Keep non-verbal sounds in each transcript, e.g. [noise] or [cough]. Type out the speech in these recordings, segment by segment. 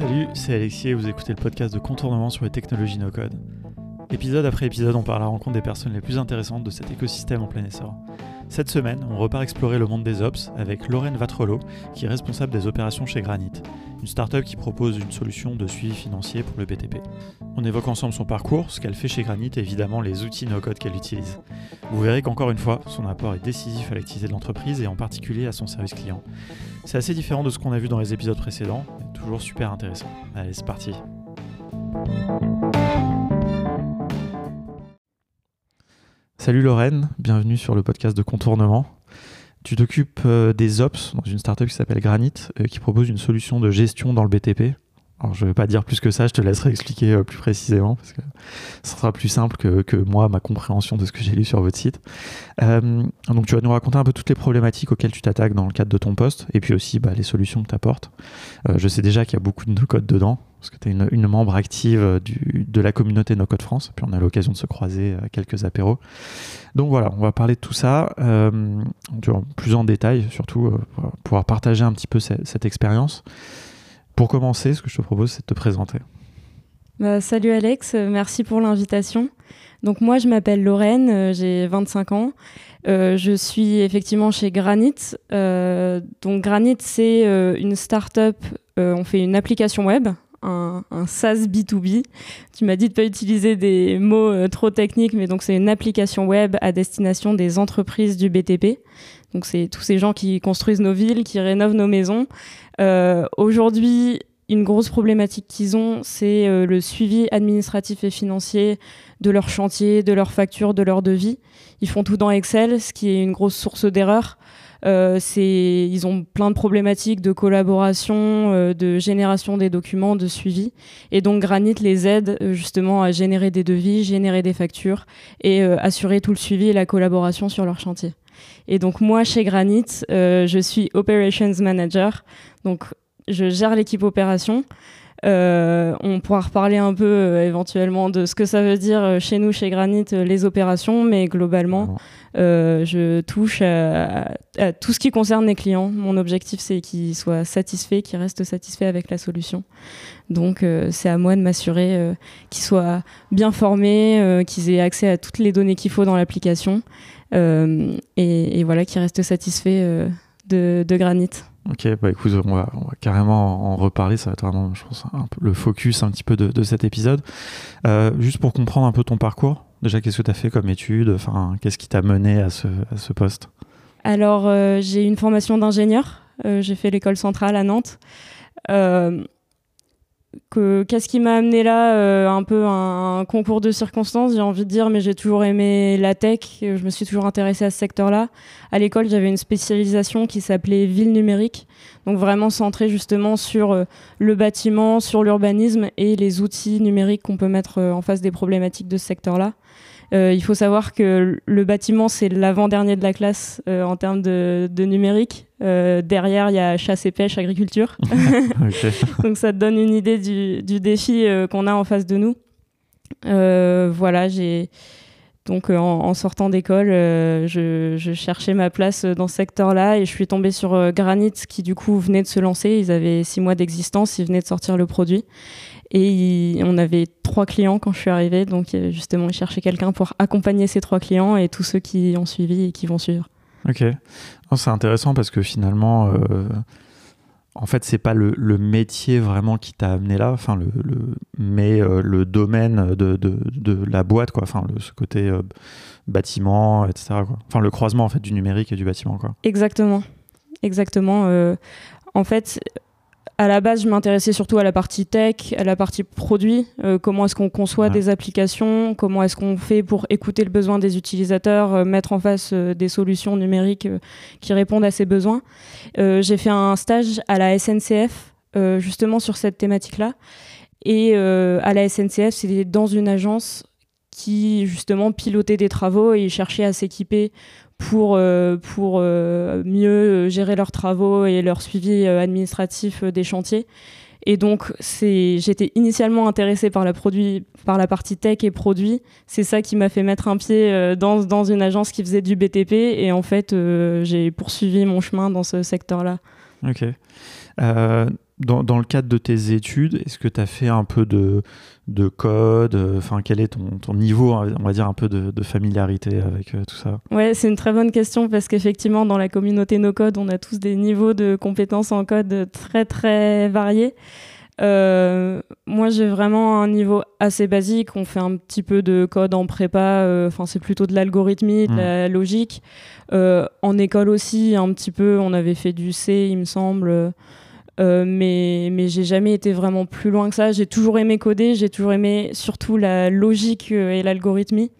Salut, c'est Alexis et vous écoutez le podcast de Contournement sur les technologies no-code. Épisode après épisode, on part à la rencontre des personnes les plus intéressantes de cet écosystème en plein essor. Cette semaine, on repart explorer le monde des ops avec Lorraine Vatrelot, qui est responsable des opérations chez Granite, une startup qui propose une solution de suivi financier pour le BTP. On évoque ensemble son parcours, ce qu'elle fait chez Granite et évidemment les outils no-code qu'elle utilise. Vous verrez qu'encore une fois, son apport est décisif à l'activité de l'entreprise et en particulier à son service client. C'est assez différent de ce qu'on a vu dans les épisodes précédents, toujours super intéressant. Allez, c'est parti. Salut Lorraine, bienvenue sur le podcast de Contournement. Tu t'occupes euh, des ops dans une startup qui s'appelle Granite, euh, qui propose une solution de gestion dans le BTP. Alors je ne vais pas dire plus que ça, je te laisserai expliquer euh, plus précisément, parce que ce sera plus simple que, que, moi, ma compréhension de ce que j'ai lu sur votre site. Euh, donc tu vas nous raconter un peu toutes les problématiques auxquelles tu t'attaques dans le cadre de ton poste, et puis aussi bah, les solutions que tu apportes. Euh, je sais déjà qu'il y a beaucoup de no-code dedans, parce que tu es une, membre active de la communauté No-Code France, puis on a l'occasion de se croiser à quelques apéros. Donc voilà, on va parler de tout ça, plus en détail, surtout pour pouvoir partager un petit peu cette expérience. Pour commencer, ce que je te propose, c'est de te présenter. Bah, salut Alex, merci pour l'invitation. Donc moi, je m'appelle Lorraine, euh, j'ai 25 ans. Euh, je suis effectivement chez Granite. Euh, donc Granite, c'est euh, une start-up, on fait une application web, un, SaaS B2B. Tu m'as dit de pas utiliser des mots trop techniques, mais donc c'est une application web à destination des entreprises du BTP. Donc c'est tous ces gens qui construisent nos villes, qui rénovent nos maisons. Euh, Aujourd'hui, une grosse problématique qu'ils ont, c'est euh, le suivi administratif et financier de leur chantier, de leurs factures, de leurs devis. Ils font tout dans Excel, ce qui est une grosse source d'erreur. Euh, ils ont plein de problématiques de collaboration, de génération des documents, de suivi. Et donc Granite les aide justement à générer des devis, générer des factures et assurer tout le suivi et la collaboration sur leur chantier. Et donc moi, chez Granite, euh, je suis Operations Manager. Donc je gère l'équipe opération. Euh, on pourra reparler un peu euh, éventuellement de ce que ça veut dire chez nous, chez Granite, les opérations, mais globalement, euh, je touche à, à, tout ce qui concerne les clients. Mon objectif, c'est qu'ils soient satisfaits, qu'ils restent satisfaits avec la solution. Donc, euh, c'est à moi de m'assurer euh, qu'ils soient bien formés, euh, qu'ils aient accès à toutes les données qu'il faut dans l'application, et, et, voilà, qu'ils restent satisfaits de, de Granite. Ok, bah écoute, on va, on va, carrément en reparler. Ça va être vraiment, je pense, un peu le focus un petit peu de, de cet épisode. Euh, juste pour comprendre un peu ton parcours, déjà, qu'est-ce que tu as fait comme étude Enfin, qu'est-ce qui t'a mené à ce, à ce poste? Alors, euh, j'ai une formation d'ingénieur. Euh, j'ai fait l'école centrale à Nantes. Que qu'est-ce qui m'a amené là euh, un peu un, concours de circonstances j'ai envie de dire mais j'ai toujours aimé la tech je me suis toujours intéressée à ce secteur là à l'école j'avais une spécialisation qui s'appelait ville numérique donc vraiment centrée justement sur euh, le bâtiment sur l'urbanisme et les outils numériques qu'on peut mettre euh, en face des problématiques de ce secteur là il faut savoir que le bâtiment, c'est l'avant-dernier de la classe euh, en termes de, de numérique. Euh, derrière, il y a chasse et pêche, agriculture. [laughs] okay. [laughs] Donc ça te donne une idée du, du défi euh, qu'on a en face de nous. Euh, voilà, j'ai donc en, en sortant d'école, je, je, cherchais ma place dans ce secteur-là et je suis tombée sur Granite qui du coup venait de se lancer. Ils avaient six mois d'existence, ils venaient de sortir le produit. Et il, on avait trois clients quand je suis arrivée, donc justement, ils cherchaient quelqu'un pour accompagner ces trois clients et tous ceux qui ont suivi et qui vont suivre. Ok, oh, c'est intéressant parce que finalement, euh, en fait, c'est pas le, le, métier vraiment qui t'a amené là, enfin le, le mais euh, le domaine de, de, de, la boîte, quoi, enfin ce côté euh, bâtiment, etc. Quoi. Enfin le croisement en fait du numérique et du bâtiment, quoi. Exactement, exactement. Euh, en fait à la base, je m'intéressais surtout à la partie tech, à la partie produit. Euh, comment est-ce qu'on conçoit ouais. des applications? Comment est-ce qu'on fait pour écouter le besoin des utilisateurs, euh, mettre en face euh, des solutions numériques qui répondent à ces besoins? J'ai fait un stage à la SNCF, justement sur cette thématique-là. Et à la SNCF, c'était dans une agence qui justement pilotait des travaux et cherchait à s'équiper pour, euh, pour euh, mieux gérer leurs travaux et leur suivi euh, administratif des chantiers. Et donc, j'étais initialement intéressée par la, produit, par la partie tech et produit. C'est ça qui m'a fait mettre un pied dans, dans une agence qui faisait du BTP. Et en fait, j'ai poursuivi mon chemin dans ce secteur-là. Ok. Euh, dans, dans, le cadre de tes études, est-ce que tu as fait un peu de, de code Enfin, quel est ton, ton, niveau, on va dire, un peu de, de familiarité avec tout ça? Ouais, c'est une très bonne question parce qu'effectivement, dans la communauté no code, on a tous des niveaux de compétences en code très très variés. Euh, moi, j'ai vraiment un niveau assez basique. On fait un petit peu de code en prépa. Euh, enfin, c'est plutôt de l'algorithmie, de la mmh. logique. Euh, en école aussi, un petit peu. On avait fait du C, il me semble. Mais mais j'ai jamais été vraiment plus loin que ça. J'ai toujours aimé coder. J'ai toujours aimé surtout la logique et l'algorithmie.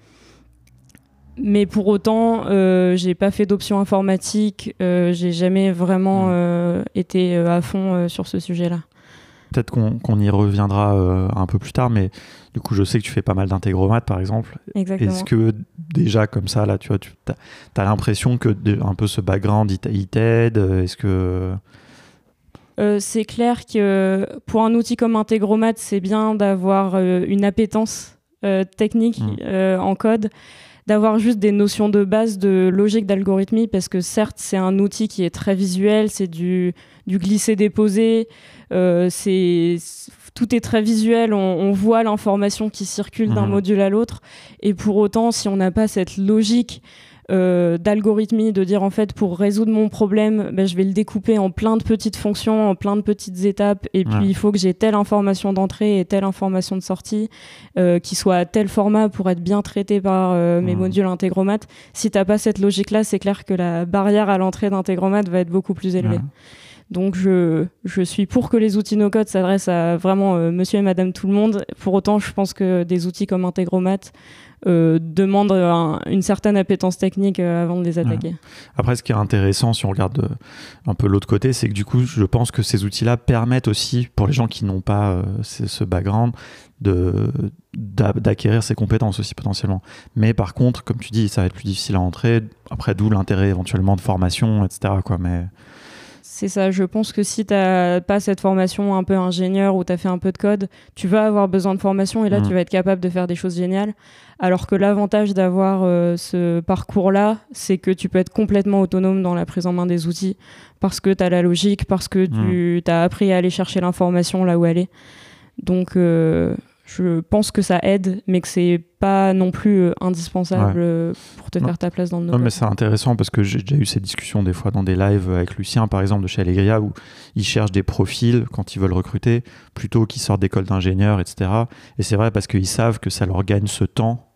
Mais pour autant, euh, j'ai pas fait d'option informatique. j'ai jamais vraiment mmh. été à fond sur ce sujet-là. Peut-être qu'on y reviendra euh, un peu plus tard, mais du coup, je sais que tu fais pas mal d'intégromates, par exemple. Est-ce que déjà, comme ça, là, tu vois, tu as, l'impression que un peu ce background, il t'aide Est-ce que. Euh, c'est clair que pour un outil comme Integromat, c'est bien d'avoir euh, une appétence technique mmh. en code d'avoir juste des notions de base de logique d'algorithmie parce que certes c'est un outil qui est très visuel, c'est du, du glisser-déposer, euh, c'est tout est très visuel, on, voit l'information qui circule d'un mhm. module à l'autre, et pour autant, si on n'a pas cette logique euh, d'algorithmie, de dire en fait pour résoudre mon problème, ben, je vais le découper en plein de petites fonctions, en plein de petites étapes, et puis il faut que j'ai telle information d'entrée et telle information de sortie euh, qui soit à tel format pour être bien traité par mes modules Integromat. Si t'as pas cette logique-là, c'est clair que la barrière à l'entrée d'Integromat va être beaucoup plus élevée. Donc je, je, suis pour que les outils no-code s'adressent à vraiment euh, monsieur et madame tout le monde. Pour autant, je pense que des outils comme Integromat euh, demandent une certaine appétence technique euh, avant de les attaquer. Après, ce qui est intéressant, si on regarde un peu l'autre côté, c'est que du coup, je pense que ces outils-là permettent aussi, pour les gens qui n'ont pas ce background, d'acquérir ces compétences aussi potentiellement. Mais par contre, comme tu dis, ça va être plus difficile à entrer. Après, d'où l'intérêt éventuellement de formation, etc. Quoi. Mais c'est ça, je pense que si tu n'as pas cette formation un peu ingénieur ou tu as fait un peu de code, tu vas avoir besoin de formation et là, mmh. tu vas être capable de faire des choses géniales. Alors que l'avantage d'avoir euh, ce parcours-là, c'est que tu peux être complètement autonome dans la prise en main des outils parce que tu as la logique, parce que tu mmh. as appris à aller chercher l'information là où elle est. Donc, euh, je pense que ça aide, mais que c'est pas non plus euh, indispensable euh, pour te faire ta place dans le non, mais c'est intéressant parce que j'ai déjà eu cette discussion des fois dans des lives avec Lucien, par exemple, de chez Allegria, où ils cherchent des profils quand ils veulent recruter, plutôt qu'ils sortent d'école d'ingénieur, etc. Et c'est vrai parce qu'ils savent que ça leur gagne ce temps,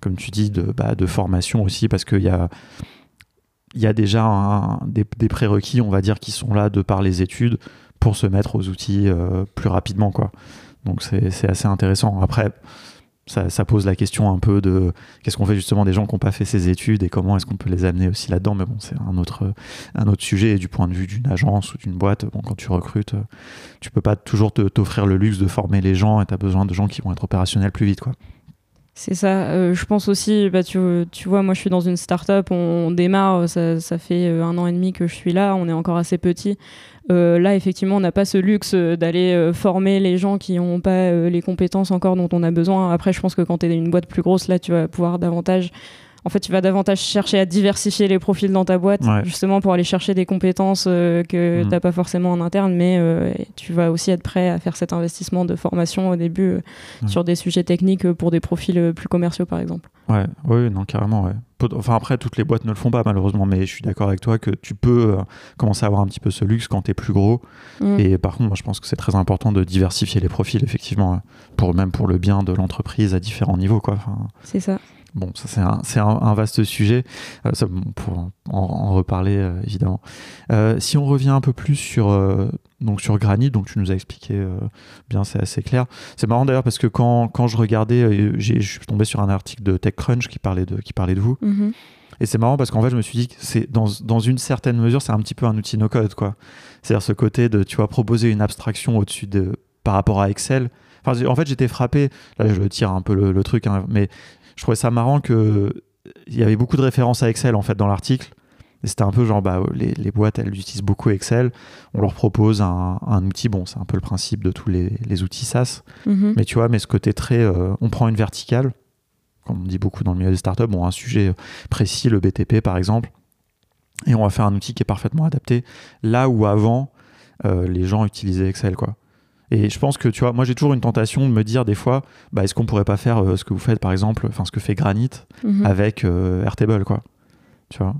comme tu dis, de, bah, de formation aussi, parce qu'il y a, y a déjà des, prérequis, on va dire, qui sont là de par les études pour se mettre aux outils euh, plus rapidement, quoi. Donc c'est assez intéressant. Après, ça, pose la question un peu de qu'est-ce qu'on fait justement des gens qui n'ont pas fait ces études et comment est-ce qu'on peut les amener aussi là-dedans. Mais bon, c'est un autre, sujet. Et du point de vue d'une agence ou d'une boîte, bon, quand tu recrutes, tu peux pas toujours t'offrir le luxe de former les gens et tu as besoin de gens qui vont être opérationnels plus vite. quoi. C'est ça. Euh, je pense aussi, bah, tu, tu, vois, moi je suis dans une start-up, on, démarre, ça, ça, fait euh, un an et demi que je suis là, on est encore assez petit. Euh, là, effectivement, on n'a pas ce luxe d'aller former les gens qui n'ont pas les compétences encore dont on a besoin. Après, je pense que quand tu es une boîte plus grosse, là, tu vas pouvoir davantage en fait, tu vas davantage chercher à diversifier les profils dans ta boîte, justement pour aller chercher des compétences euh, que mmh. tu n'as pas forcément en interne, mais euh, tu vas aussi être prêt à faire cet investissement de formation au début euh, sur des sujets techniques pour des profils plus commerciaux, par exemple. Ouais, oui, non, carrément, ouais. Enfin, après, toutes les boîtes ne le font pas, malheureusement, mais je suis d'accord avec toi que tu peux commencer à avoir un petit peu ce luxe quand tu es plus gros. Mmh. Et par contre, moi, je pense que c'est très important de diversifier les profils, effectivement, pour, même pour le bien de l'entreprise à différents niveaux, quoi. c'est ça. Bon, ça c'est un, un, vaste sujet, euh, ça, pour en, reparler euh, évidemment. Euh, si on revient un peu plus sur, donc sur Granit, donc tu nous as expliqué bien, c'est assez clair. C'est marrant d'ailleurs parce que quand, quand je regardais, je suis tombé sur un article de TechCrunch qui parlait de, qui parlait de vous. Mm-hmm. Et c'est marrant parce qu'en fait, je me suis dit que c'est dans, dans, une certaine mesure, c'est un petit peu un outil no-code, quoi. C'est-à-dire ce côté de, tu vois, proposer une abstraction au-dessus de, par rapport à Excel. Enfin, en fait, j'étais frappé. Là, je tire un peu le, le truc, hein, mais je trouvais ça marrant que il y avait beaucoup de références à Excel en fait dans l'article. Et c'était un peu genre, bah, les, les, boîtes, elles utilisent beaucoup Excel. On leur propose un, un outil. Bon, c'est un peu le principe de tous les, les outils SaaS. Mhm. Mais tu vois, mais ce côté très. Euh, on prend une verticale, comme on dit beaucoup dans le milieu des startups, bon, un sujet précis, le BTP par exemple. Et on va faire un outil qui est parfaitement adapté. Là où avant, les gens utilisaient Excel, quoi. Et je pense que, tu vois, moi j'ai toujours une tentation de me dire des fois, bah, est-ce qu'on pourrait pas faire ce que vous faites par exemple, enfin ce que fait Granite Mhm. avec Airtable, quoi. Tu vois?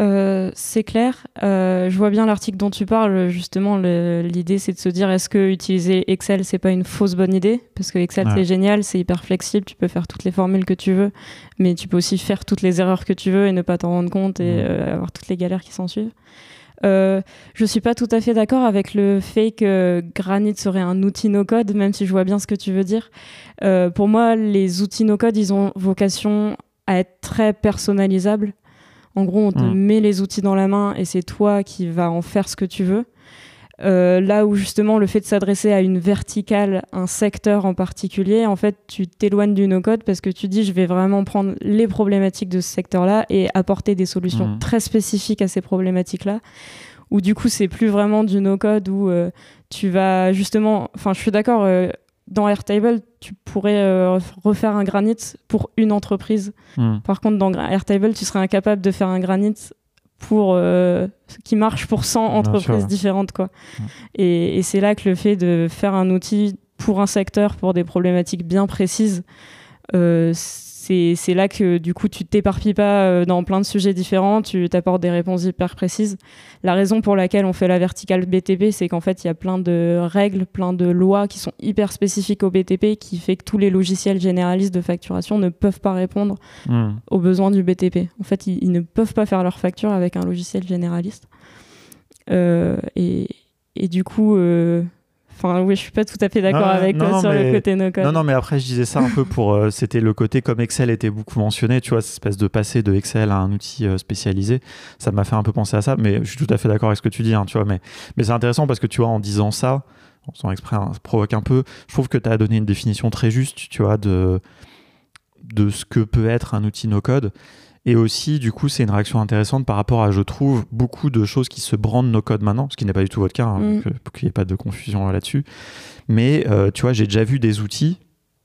Euh, c'est clair. Euh, je vois bien l'article dont tu parles. Justement, l'idée c'est de se dire est-ce que utiliser Excel c'est pas une fausse bonne idée? Parce que Excel Ouais. c'est génial, c'est hyper flexible, tu peux faire toutes les formules que tu veux, mais tu peux aussi faire toutes les erreurs que tu veux et ne pas t'en rendre compte et euh, avoir toutes les galères qui s'en suivent. Euh, je suis pas tout à fait d'accord avec le fait que Granite serait un outil no-code, même si je vois bien ce que tu veux dire. Euh, pour moi, les outils no-code, ils ont vocation à être très personnalisables. En gros, on te Mm. met les outils dans la main et c'est toi qui vas en faire ce que tu veux. Euh, là où justement le fait de s'adresser à une verticale, un secteur en particulier, en fait, tu t'éloignes du no-code parce que tu dis je vais vraiment prendre les problématiques de ce secteur-là et apporter des solutions Mhm. très spécifiques à ces problématiques-là. Ou du coup, c'est plus vraiment du no-code où euh, tu vas justement. Enfin, je suis d'accord. euh, dans Airtable, tu pourrais euh, refaire un granite pour une entreprise. Hmm. Par contre, dans Airtable, tu serais incapable de faire un granite pour euh, qui marche pour 100 Bien entreprises sûr, ouais. différentes quoi. Ouais. Et, et c'est là que le fait de faire un outil pour un secteur pour des problématiques bien précises euh, c'est là que du coup tu t'éparpilles pas euh, dans plein de sujets différents, tu t'apportes des réponses hyper précises. La raison pour laquelle on fait la verticale BTP, c'est qu'en fait il y a plein de règles, plein de lois qui sont hyper spécifiques au BTP, qui fait que tous les logiciels généralistes de facturation ne peuvent pas répondre Hmm. aux besoins du BTP. En fait, ils, ils ne peuvent pas faire leur facture avec un logiciel généraliste. Euh, et, et du coup, euh, enfin, oui, je suis pas tout à fait d'accord avec non, toi non, sur mais- le côté no code. Non, non, mais après, je disais ça un peu pour. euh, C'était le côté, comme Excel était beaucoup mentionné, tu vois, cette espèce de passer de Excel à un outil euh, spécialisé. Ça m'a fait un peu penser à ça, mais je suis tout à fait d'accord avec ce que tu dis, hein, tu vois. Mais, mais c'est intéressant parce que, tu vois, en disant ça, en faisant exprès, hein, ça provoque un peu. Je trouve que tu as donné une définition très juste, tu vois, de, de ce que peut être un outil no-code. Et aussi, du coup, c'est une réaction intéressante par rapport à, je trouve, beaucoup de choses qui se brandent no-code maintenant, ce qui n'est pas du tout votre cas, hein, Mm. pour qu'il n'y ait pas de confusion euh, là-dessus. Mais euh, tu vois, j'ai déjà vu des outils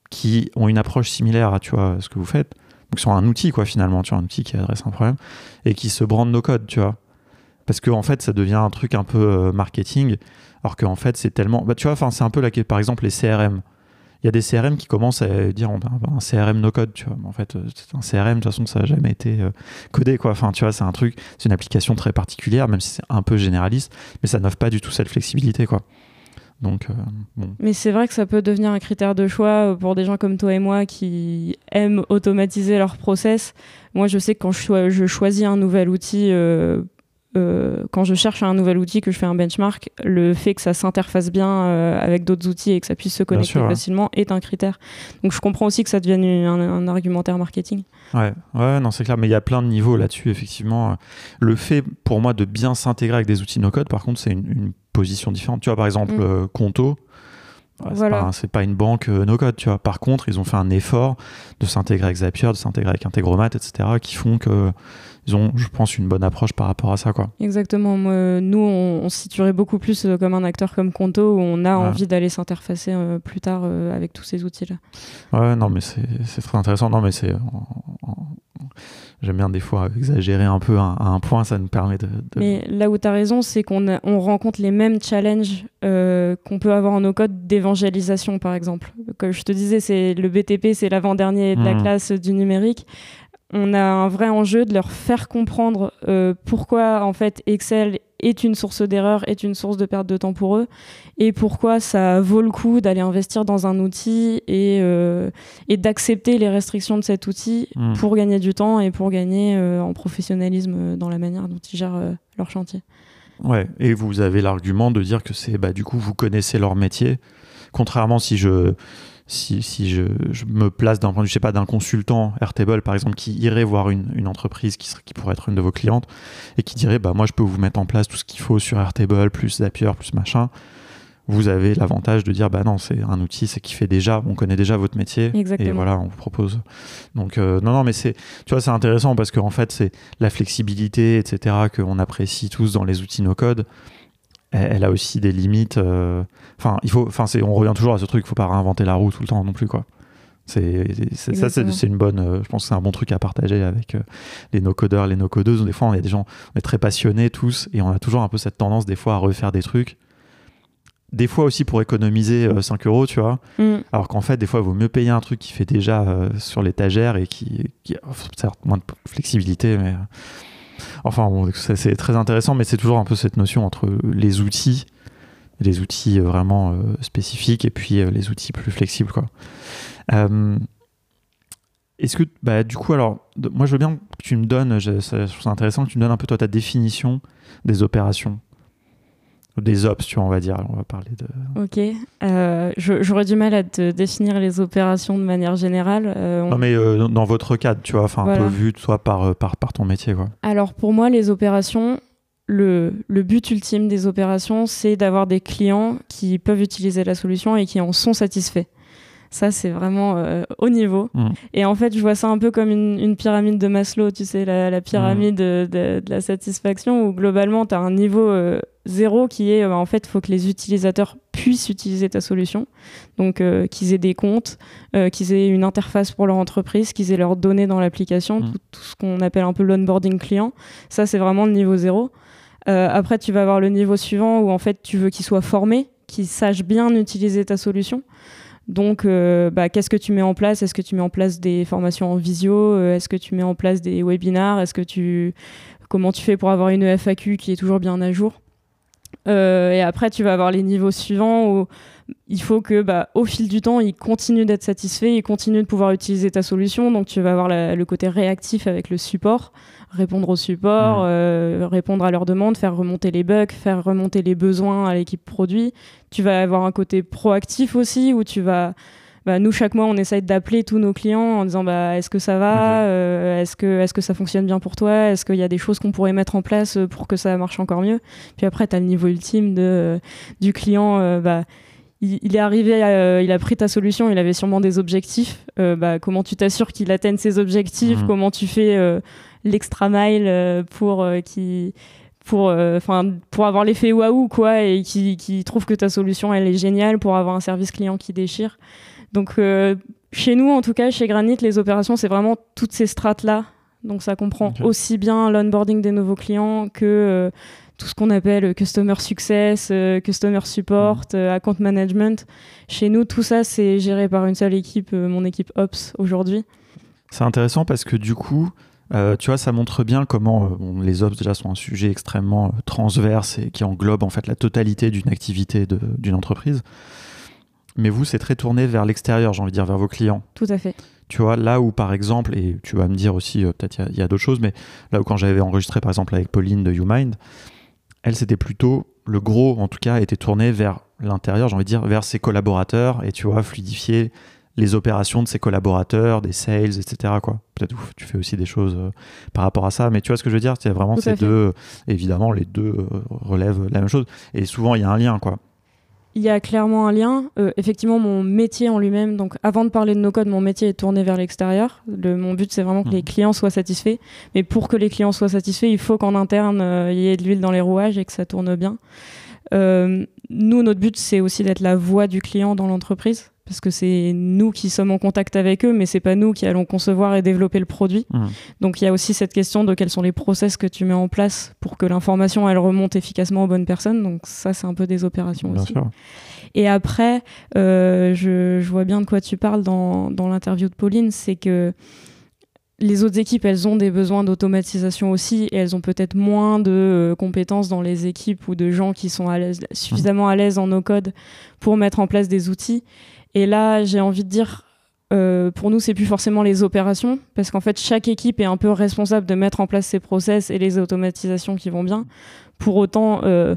qui ont une approche similaire à tu vois, ce que vous faites. Donc, qui sont un outil, quoi, finalement, tu vois, un outil qui adresse un problème et qui se brandent no-code, tu vois. Parce qu'en en fait, ça devient un truc un peu euh, marketing, alors qu'en fait, c'est tellement. Bah, tu vois, c'est un peu là, par exemple, les CRM. Il y a des CRM qui commencent à dire va avoir un CRM no code, tu en fait, euh, un CRM, de toute façon, ça n'a jamais été euh, codé, quoi. Enfin, tu vois, c'est un truc, c'est une application très particulière, même si c'est un peu généraliste, mais ça n'offre pas du tout cette flexibilité, quoi. Donc, euh, bon. Mais c'est vrai que ça peut devenir un critère de choix pour des gens comme toi et moi qui aiment automatiser leur process. Moi, je sais que quand je, choi- je choisis un nouvel outil, euh, quand je cherche un nouvel outil, que je fais un benchmark, le fait que ça s'interface bien euh, avec d'autres outils et que ça puisse se connecter sûr, ouais. facilement est un critère. Donc je comprends aussi que ça devienne une- un, un argumentaire marketing. Ouais, ouais, non, c'est clair, mais il y a plein de niveaux là-dessus, effectivement. Le fait, pour moi, de bien s'intégrer avec des outils no-code, par contre, c'est une, une position différente. Tu vois, par exemple, Mm. euh, Conto, ouais, c'est Voilà. pas c'est pas, une banque euh, no-code, tu vois. Par contre, ils ont fait un effort de s'intégrer avec Zapier, de s'intégrer avec Integromat, etc., qui font que ils ont, je pense, une bonne approche par rapport à ça, quoi. Exactement. Moi, nous, on, on se situerait beaucoup plus euh, comme un acteur comme Conto où on a Ouais. envie d'aller s'interfacer euh, plus tard euh, avec tous ces outils-là. Ouais, non, mais c'est très intéressant. Non, mais c'est. J'aime bien des fois exagérer un peu à, un point, ça nous permet de. de- Mais là où tu as raison, c'est qu'on on rencontre les mêmes challenges euh, qu'on peut avoir en no-code d'évangélisation, par exemple. Comme je te disais, c'est le BTP, c'est l'avant-dernier de la Mhm. classe du numérique. On a un vrai enjeu de leur faire comprendre euh, pourquoi en fait Excel est une source d'erreur, est une source de perte de temps pour eux, et pourquoi ça vaut le coup d'aller investir dans un outil et, euh, et d'accepter les restrictions de cet outil Mhm. pour gagner du temps et pour gagner euh, en professionnalisme dans la manière dont ils gèrent leur chantier. Ouais, et vous avez l'argument de dire que c'est bah du coup vous connaissez leur métier, contrairement si je si, si je, je me place d'un point de vue je sais pas d'un consultant Airtable par exemple qui irait voir une, une entreprise qui serait, qui pourrait être une de vos clientes et qui dirait bah moi je peux vous mettre en place tout ce qu'il faut sur Airtable plus Zapier plus machin. Vous avez l'avantage de dire bah non c'est un outil c'est qui fait déjà on connaît déjà votre métier et Exactement. voilà on vous propose donc euh, non non mais c'est tu vois c'est intéressant parce qu'en fait c'est la flexibilité etc qu'on apprécie tous dans les outils no code elle, a aussi des limites euh, enfin il faut enfin on revient toujours à ce truc il faut pas réinventer la roue tout le temps non plus quoi c'est ça c'est une bonne euh, je pense que c'est un bon truc à partager avec euh, les no codeurs les no codeuses des fois y a des gens on est très passionnés tous et on a toujours un peu cette tendance des fois à refaire des trucs des fois aussi pour économiser 5 euros, tu vois. Mm. Alors qu'en fait, des fois, il vaut mieux payer un truc qui fait déjà euh, sur l'étagère et qui, certes moins de flexibilité, mais. Enfin, c'est très intéressant, mais c'est toujours un peu cette notion entre les outils, les outils euh, vraiment euh, spécifiques et puis euh, les outils plus flexibles, Est-ce que, bah, du coup, alors, moi, je veux bien que tu me donnes, je, je trouve ça intéressant que tu me donnes un peu toi ta définition des opérations, des ops, tu vois, on va dire. On va parler de. Ok. Euh, J'aurais du mal à te définir les opérations de manière générale. Euh, on- Non, mais euh, dans- votre cadre, tu vois, enfin, un Voilà. peu vu, toi, par, par, par ton métier, quoi. Alors pour moi, les opérations, le, le but ultime des opérations, c'est d'avoir des clients qui peuvent utiliser la solution et qui en sont satisfaits. Ça, c'est vraiment euh, haut niveau. Mm. Et en fait, je vois ça un peu comme une, une pyramide de Maslow, tu sais, la, la pyramide de, de- de la satisfaction, où globalement, tu as un niveau euh, zéro qui est, euh, en fait, il faut que les utilisateurs puissent utiliser ta solution. Donc, euh, qu'ils aient des comptes, euh, qu'ils aient une interface pour leur entreprise, qu'ils aient leurs données dans l'application, Mm. tout, tout ce qu'on appelle un peu l'onboarding client. Ça, c'est vraiment le niveau zéro. Euh, après, tu vas avoir le niveau suivant où, en fait, tu veux qu'ils soient formés, qu'ils sachent bien utiliser ta solution. Donc, euh, bah, qu'est-ce que tu mets en place? Est-ce que tu mets en place des formations en visio? Est-ce que tu mets en place des webinars? Est-ce que tu comment tu fais pour avoir une FAQ qui est toujours bien à jour? Euh, Et après, tu vas avoir les niveaux suivants où il faut que, bah, au fil du temps, ils continuent d'être satisfaits, ils continuent de pouvoir utiliser ta solution. Donc, tu vas avoir la- le côté réactif avec le support, répondre au support, euh, répondre à leurs demandes, faire remonter les bugs, faire remonter les besoins à l'équipe produit. Tu vas avoir un côté proactif aussi où tu vas bah, nous chaque mois on essaye d'appeler tous nos clients en disant bah est-ce que ça va. Euh, est-ce que est-ce que ça fonctionne bien pour toi? Est-ce qu'il y a des choses qu'on pourrait mettre en place euh, pour que ça marche encore mieux? Puis après tu as le niveau ultime de euh, du client bah il, est arrivé, il a pris ta solution, il avait sûrement des objectifs. Euh, bah, comment tu t'assures qu'il atteigne ses objectifs? Mhm. Comment tu fais euh, l'extra mile euh, pour pour, pour avoir l'effet waouh quoi et qui, qui trouve que ta solution elle est géniale pour avoir un service client qui déchire? Donc euh, chez nous en tout cas chez Granit les opérations c'est vraiment toutes ces strates là. Donc ça comprend aussi bien l'onboarding des nouveaux clients que euh, tout ce qu'on appelle customer success, euh, customer support, euh, account management. Chez nous tout ça c'est géré par une seule équipe, euh, mon équipe Ops aujourd'hui. C'est intéressant parce que du coup, tu vois, ça montre bien comment bon, les ops déjà sont un sujet extrêmement transverse et qui englobe en fait la totalité d'une activité d'une entreprise. Mais vous, c'est très tourné vers l'extérieur, j'ai envie de dire, vers vos clients. Tout à fait. Tu vois, là où par exemple, et tu vas me dire aussi, euh, peut-être il y a- d'autres choses, mais là où quand j'avais enregistré par exemple avec Pauline de YouMind, elle c'était plutôt, le gros en tout cas, était tourné vers l'intérieur, j'ai envie de dire, vers ses collaborateurs et tu vois, fluidifier les opérations de ses collaborateurs, des sales, etc. Quoi. Peut-être tu fais aussi des choses euh, par rapport à ça, mais tu vois ce que je veux dire C'est vraiment Tout ces deux, évidemment, les deux euh, relèvent la même chose. Et souvent, il y a un lien, quoi. Il y a clairement un lien. Euh, effectivement, mon métier en lui-même, donc avant de parler de nos codes, mon métier est tourné vers l'extérieur. Le- mon but, c'est vraiment que les clients soient satisfaits. Mais pour que les clients soient satisfaits, il faut qu'en interne, euh, il y ait de l'huile dans les rouages et que ça tourne bien. Euh, nous, notre but, c'est aussi d'être la voix du client dans l'entreprise. Parce que c'est nous qui sommes en contact avec eux, mais c'est pas nous qui allons concevoir et développer le produit. Mhm. Donc il y a aussi cette question de quels sont les process que tu mets en place pour que l'information elle remonte efficacement aux bonnes personnes. Donc ça c'est un peu des opérations Bien aussi. sûr. Et après, euh, je, je vois bien de quoi tu parles dans, dans l'interview de Pauline, c'est que les autres équipes, elles ont des besoins d'automatisation aussi, et elles ont peut-être moins de euh, compétences dans les équipes ou de gens qui sont à suffisamment à l'aise en no code pour mettre en place des outils. Et là, j'ai envie de dire, euh, pour nous, c'est plus forcément les opérations, parce qu'en fait, chaque équipe est un peu responsable de mettre en place ses process et les automatisations qui vont bien. Pour autant, euh,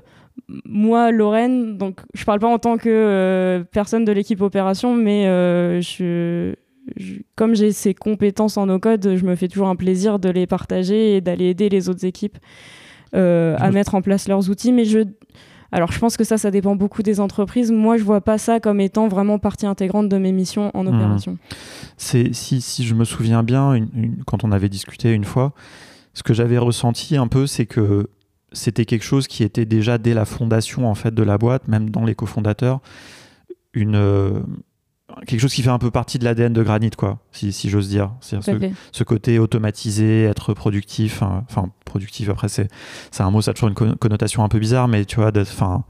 moi, Lorraine, donc je parle pas en tant que euh, personne de l'équipe opération, mais je, je- comme j'ai ces compétences en no-code, je me fais toujours un plaisir de les partager et d'aller aider les autres équipes euh, à mettre en place leurs outils. Mais je, alors je pense que ça, ça dépend beaucoup des entreprises. Moi, je vois pas ça comme étant vraiment partie intégrante de mes missions en Mhm. opération. C'est si, si je me souviens bien, une- une- quand on avait discuté une fois, ce que j'avais ressenti un peu, c'est que c'était quelque chose qui était déjà dès la fondation en fait de la boîte, même dans les cofondateurs, une euh, quelque chose qui fait un peu partie de l'ADN de Granit, quoi, si, si j'ose dire. À ce, ce côté automatisé, être productif, hein, enfin productif. Après, c'est c'est un mot, ça a toujours une con- connotation un peu bizarre, mais tu vois, enfin,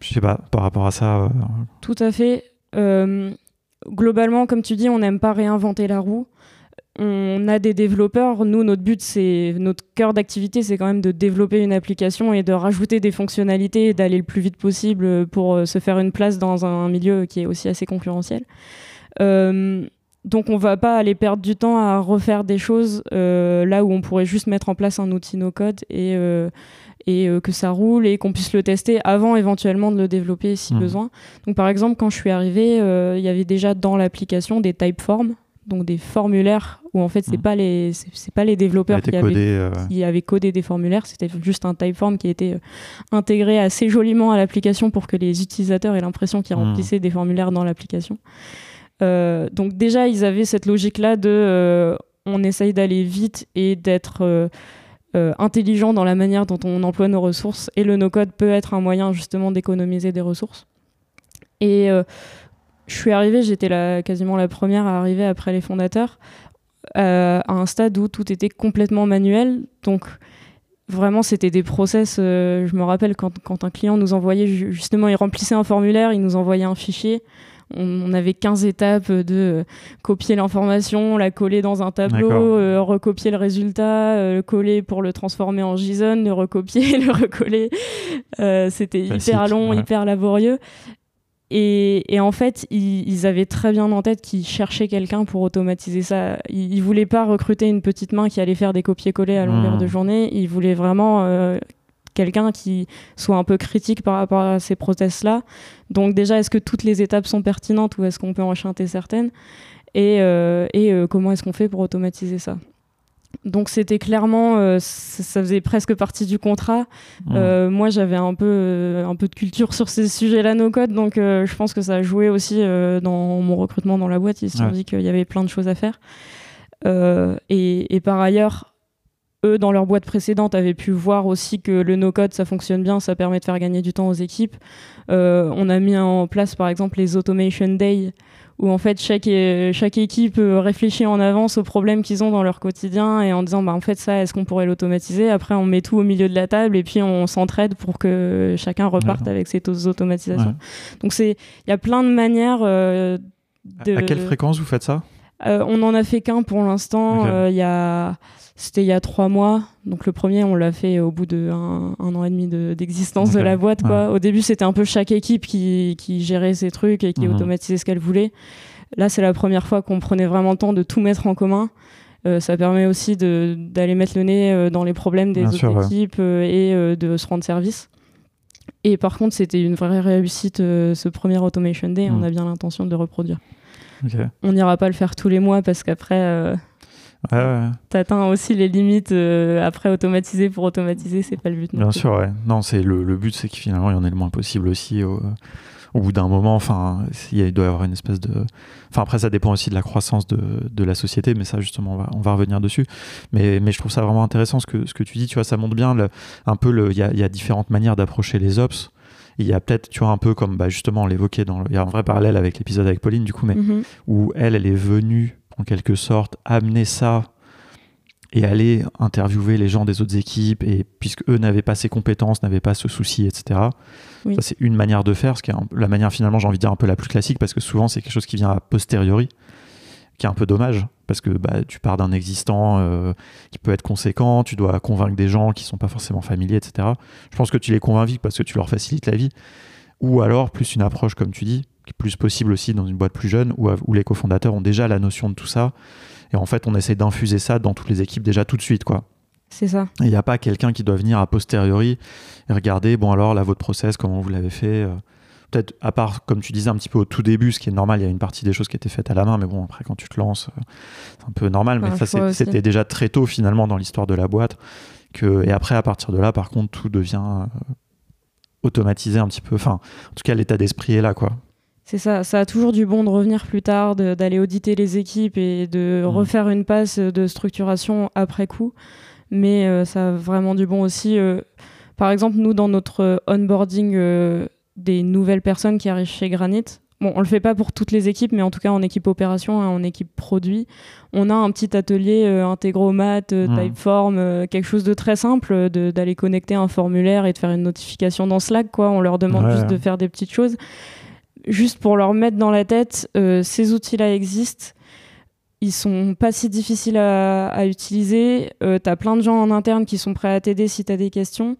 Je sais pas, par rapport à ça. Tout à fait. globalement, comme tu dis, on n'aime pas réinventer la roue on a des développeurs. Nous, notre but, c'est notre cœur d'activité, c'est quand même de développer une application et de rajouter des fonctionnalités et d'aller le plus vite possible pour euh, se faire une place dans un milieu qui est aussi assez concurrentiel. Euh, donc, on va pas aller perdre du temps à refaire des choses euh, là où on pourrait juste mettre en place un outil no-code et, et que ça roule et qu'on puisse le tester avant éventuellement de le développer si mmh. besoin. Donc, par exemple, quand je suis arrivée, il y avait déjà dans l'application des typeforms donc des formulaires où en fait c'est mmh. pas les c'est pas les développeurs qui, avaient, euh, qui, avaient, codé des formulaires. C'était juste un typeform qui était euh, intégré assez joliment à l'application pour que les utilisateurs aient l'impression qu'ils mmh. remplissaient des formulaires dans l'application. Euh, donc déjà ils avaient cette logique là de on essaye d'aller vite et d'être intelligent dans la manière dont on emploie nos ressources. Et le no-code peut être un moyen justement d'économiser des ressources. Et je suis arrivée, j'étais quasiment la première à arriver après les fondateurs, euh, à un stade où tout était complètement manuel. Donc, vraiment, c'était des process. Euh, je me rappelle quand, un client nous envoyait, justement, il remplissait un formulaire, il nous envoyait un fichier. On, avait 15 étapes de copier l'information, la coller dans un tableau, euh, recopier le résultat, le coller pour le transformer en JSON, le recopier, [laughs] le recoller. c'était hyper long, hyper laborieux. Et, en fait, ils, avaient très bien en tête qu'ils cherchaient quelqu'un pour automatiser ça. Ils, ne voulaient pas recruter une petite main qui allait faire des copier-coller à longueur de mmh. journée. Ils voulaient vraiment euh, quelqu'un qui soit un peu critique par rapport à ces process-là. Donc déjà, est-ce que toutes les étapes sont pertinentes ou est-ce qu'on peut en chanter certaines? Et, euh, et euh, comment est-ce qu'on fait pour automatiser ça? Donc c'était clairement, euh, ça, faisait presque partie du contrat. Euh, moi j'avais un peu, euh, un peu de culture sur ces sujets-là no code, donc je pense que ça a joué aussi dans mon recrutement dans la boîte. Ils se sont dit qu'il y avait plein de choses à faire. Et, et, par ailleurs, eux dans leur boîte précédente avaient pu voir aussi que le no code ça fonctionne bien, ça permet de faire gagner du temps aux équipes. on a mis en place par exemple les automation day où en fait chaque, chaque équipe euh, réfléchit en avance aux problèmes qu'ils ont dans leur quotidien et en disant bah en fait ça est-ce qu'on pourrait l'automatiser? Après on met tout au milieu de la table et puis on s'entraide pour que chacun reparte avec ses automatisations donc c'est il y a plein de manières euh, de... à quelle fréquence vous faites ça? Euh, on en a fait qu'un pour l'instant y a c'était il y a trois mois. Donc le premier, on l'a fait au bout d'un un an et demi d'existence de, la boîte. Quoi. Au début, c'était un peu chaque équipe qui, qui, gérait ses trucs et qui mhm. automatisait ce qu'elle voulait. Là, c'est la première fois qu'on prenait vraiment le temps de tout mettre en commun. Euh, ça permet aussi d'aller mettre le nez euh, dans les problèmes des autres équipes euh, et de se rendre service. Et par contre, c'était une vraie réussite ce premier Automation Day. On mhm. a bien l'intention de le reproduire. On n'ira pas le faire tous les mois parce qu'après, Ouais, T'atteins aussi les limites euh, après automatiser pour automatiser, c'est pas le but. Bien sûr, ouais. Non, c'est le, le, but, c'est que finalement il y en ait le moins possible aussi. Au, au bout d'un moment, enfin, il doit y avoir une espèce de. Enfin, après, ça dépend aussi de la croissance de, de la société, mais ça, justement, on va, on va revenir dessus. Mais, mais je trouve ça vraiment intéressant ce que, ce que tu dis. Tu vois, ça montre bien le, un peu le. Il y a, y a différentes manières d'approcher les ops il y a peut-être, tu vois, un peu comme bah, justement on l'évoquait, dans il y a un vrai parallèle avec l'épisode avec Pauline, du coup, mais mm-hmm. où elle, elle est venue en quelque sorte, amener ça et aller interviewer les gens des autres équipes, et puisque eux n'avaient pas ces compétences, n'avaient pas ce souci, etc. Ça, c'est une manière de faire, ce qui est la manière finalement, j'ai envie de dire, un peu la plus classique, parce que souvent, c'est quelque chose qui vient a posteriori, qui est un peu dommage, parce que bah, tu pars d'un existant euh, qui peut être conséquent, tu dois convaincre des gens qui sont pas forcément familiers, etc. Je pense que tu les convaincs parce que tu leur facilites la vie, ou alors plus une approche, comme tu dis, qui est plus possible aussi dans une boîte plus jeune où, où les cofondateurs ont déjà la notion de tout ça. Et en fait, on essaie d'infuser ça dans toutes les équipes déjà tout de suite, quoi. C'est ça. Il n'y a pas quelqu'un qui doit venir a posteriori et regarder, bon alors là, votre process, comment vous l'avez fait. Euh, peut-être, à part, comme tu disais un petit peu au tout début, ce qui est normal, il y a une partie des choses qui étaient faites à la main, mais bon, après, quand tu te lances, euh, c'est un peu normal. Mais ça, c'était déjà très tôt, finalement, dans l'histoire de la boîte. Que, et après, à partir de là, par contre, tout devient euh, automatisé un petit peu. Enfin, en tout cas, l'état d'esprit est là, quoi. C'est ça, ça a toujours du bon de revenir plus tard, d'aller auditer les équipes et de mmh. refaire une passe de structuration après coup. Mais euh, ça a vraiment du bon aussi. Euh, par exemple, nous, dans notre onboarding des nouvelles personnes qui arrivent chez Granite, bon, on le fait pas pour toutes les équipes, mais en tout cas en équipe opération, hein, en équipe produit, on a un petit atelier euh, intégromat, euh, Mhm. Typeform, euh, quelque chose de très simple, euh, d'aller connecter un formulaire et de faire une notification dans Slack. Quoi. On leur demande Ouais. juste de faire des petites choses, juste pour leur mettre dans la tête, ces outils-là existent. Ils sont pas si difficiles à, à utiliser. Euh, tu as plein de gens en interne qui sont prêts à t'aider si tu as des questions.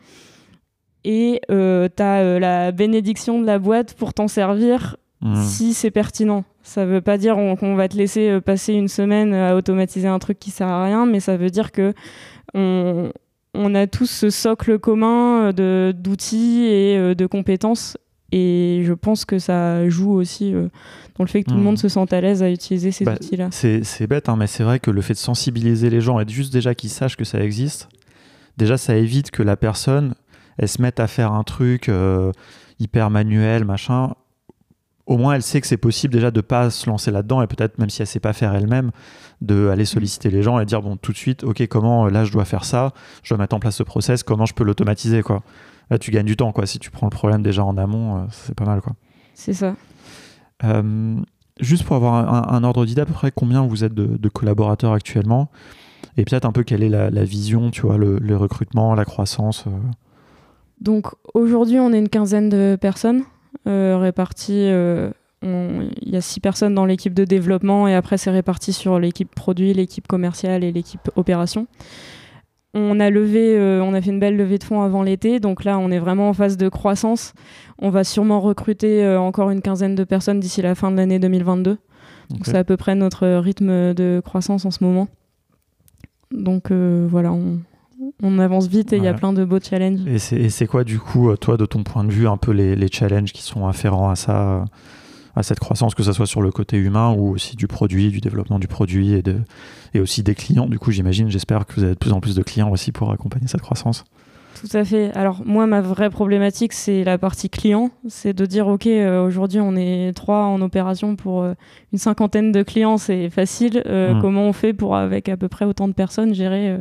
Et euh, tu as la bénédiction de la boîte pour t'en servir Hmm. si c'est pertinent. Ça veut pas dire on- qu'on va te laisser euh, passer une semaine à automatiser un truc qui sert à rien, mais ça veut dire que on, on a tous ce socle commun euh, de- d'outils et euh, de compétences. Et je pense que ça joue aussi euh, dans le fait que tout le Mhm. monde se sente à l'aise à utiliser ces Bah, outils-là. C'est c'est bête, hein, mais c'est vrai que le fait de sensibiliser les gens et de juste déjà qu'ils sachent que ça existe, déjà ça évite que la personne elle se mette à faire un truc euh, hyper manuel, machin. Au moins, elle sait que c'est possible déjà de pas se lancer là-dedans et peut-être même si elle sait pas faire elle-même, de aller solliciter les gens et dire bon tout de suite, ok comment euh, là je dois faire ça, je dois mettre en place ce process, comment je peux l'automatiser quoi. Là tu gagnes du temps quoi. Si tu prends le problème déjà en amont, euh, c'est pas mal quoi. C'est ça. Euh, juste pour avoir un, un ordre d'idée, à peu près combien vous êtes de, de collaborateurs actuellement Et peut-être un peu quelle est la, la vision, tu vois, le, le recrutement, la croissance euh. Donc aujourd'hui, on est une quinzaine de personnes euh, réparties. euh, Il y a six personnes dans l'équipe de développement et après c'est réparti sur l'équipe produit, l'équipe commerciale et l'équipe opération. On a levé, euh, on a fait une belle levée de fonds avant l'été, donc là on est vraiment en phase de croissance. On va sûrement recruter euh, encore une quinzaine de personnes d'ici la fin de l'année 2022. Donc c'est à peu près notre rythme de croissance en ce moment. Donc euh, voilà, on, on avance vite et il y a plein de beaux challenges. Et c'est quoi, du coup, euh, toi, de ton point de vue, un peu les, les challenges qui sont afférents à ça, euh, à cette croissance, que ce soit sur le côté humain ou aussi du produit, du développement du produit et, de, et aussi des clients Du coup, j'imagine, j'espère que vous avez de plus en plus de clients aussi pour accompagner cette croissance. Tout à fait. Alors moi, ma vraie problématique, c'est la partie client. C'est de dire, OK, euh, aujourd'hui, on est trois en opération pour euh, une cinquantaine de clients, c'est facile. Euh, Mm. Comment on fait pour, avec à peu près autant de personnes, gérer euh,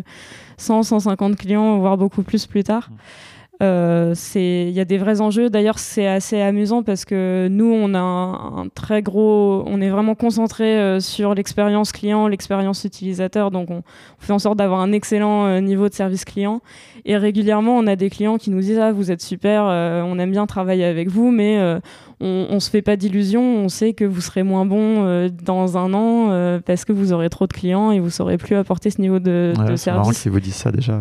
100, 150 clients, voire beaucoup plus plus tard? Mm. Euh, Il y a des vrais enjeux. D'ailleurs, c'est assez amusant parce que nous, on a un, un très gros... On est vraiment concentré euh, sur l'expérience client, l'expérience utilisateur. Donc, on, on fait en sorte d'avoir un excellent euh, niveau de service client. Et régulièrement, on a des clients qui nous disent Ah, vous êtes super, on aime bien travailler avec vous, mais on, on se fait pas d'illusions. On sait que vous serez moins bon dans un an parce que vous aurez trop de clients et vous saurez plus apporter ce niveau de, Ouais, de c'est marrant service. qu'ils vous disent ça déjà.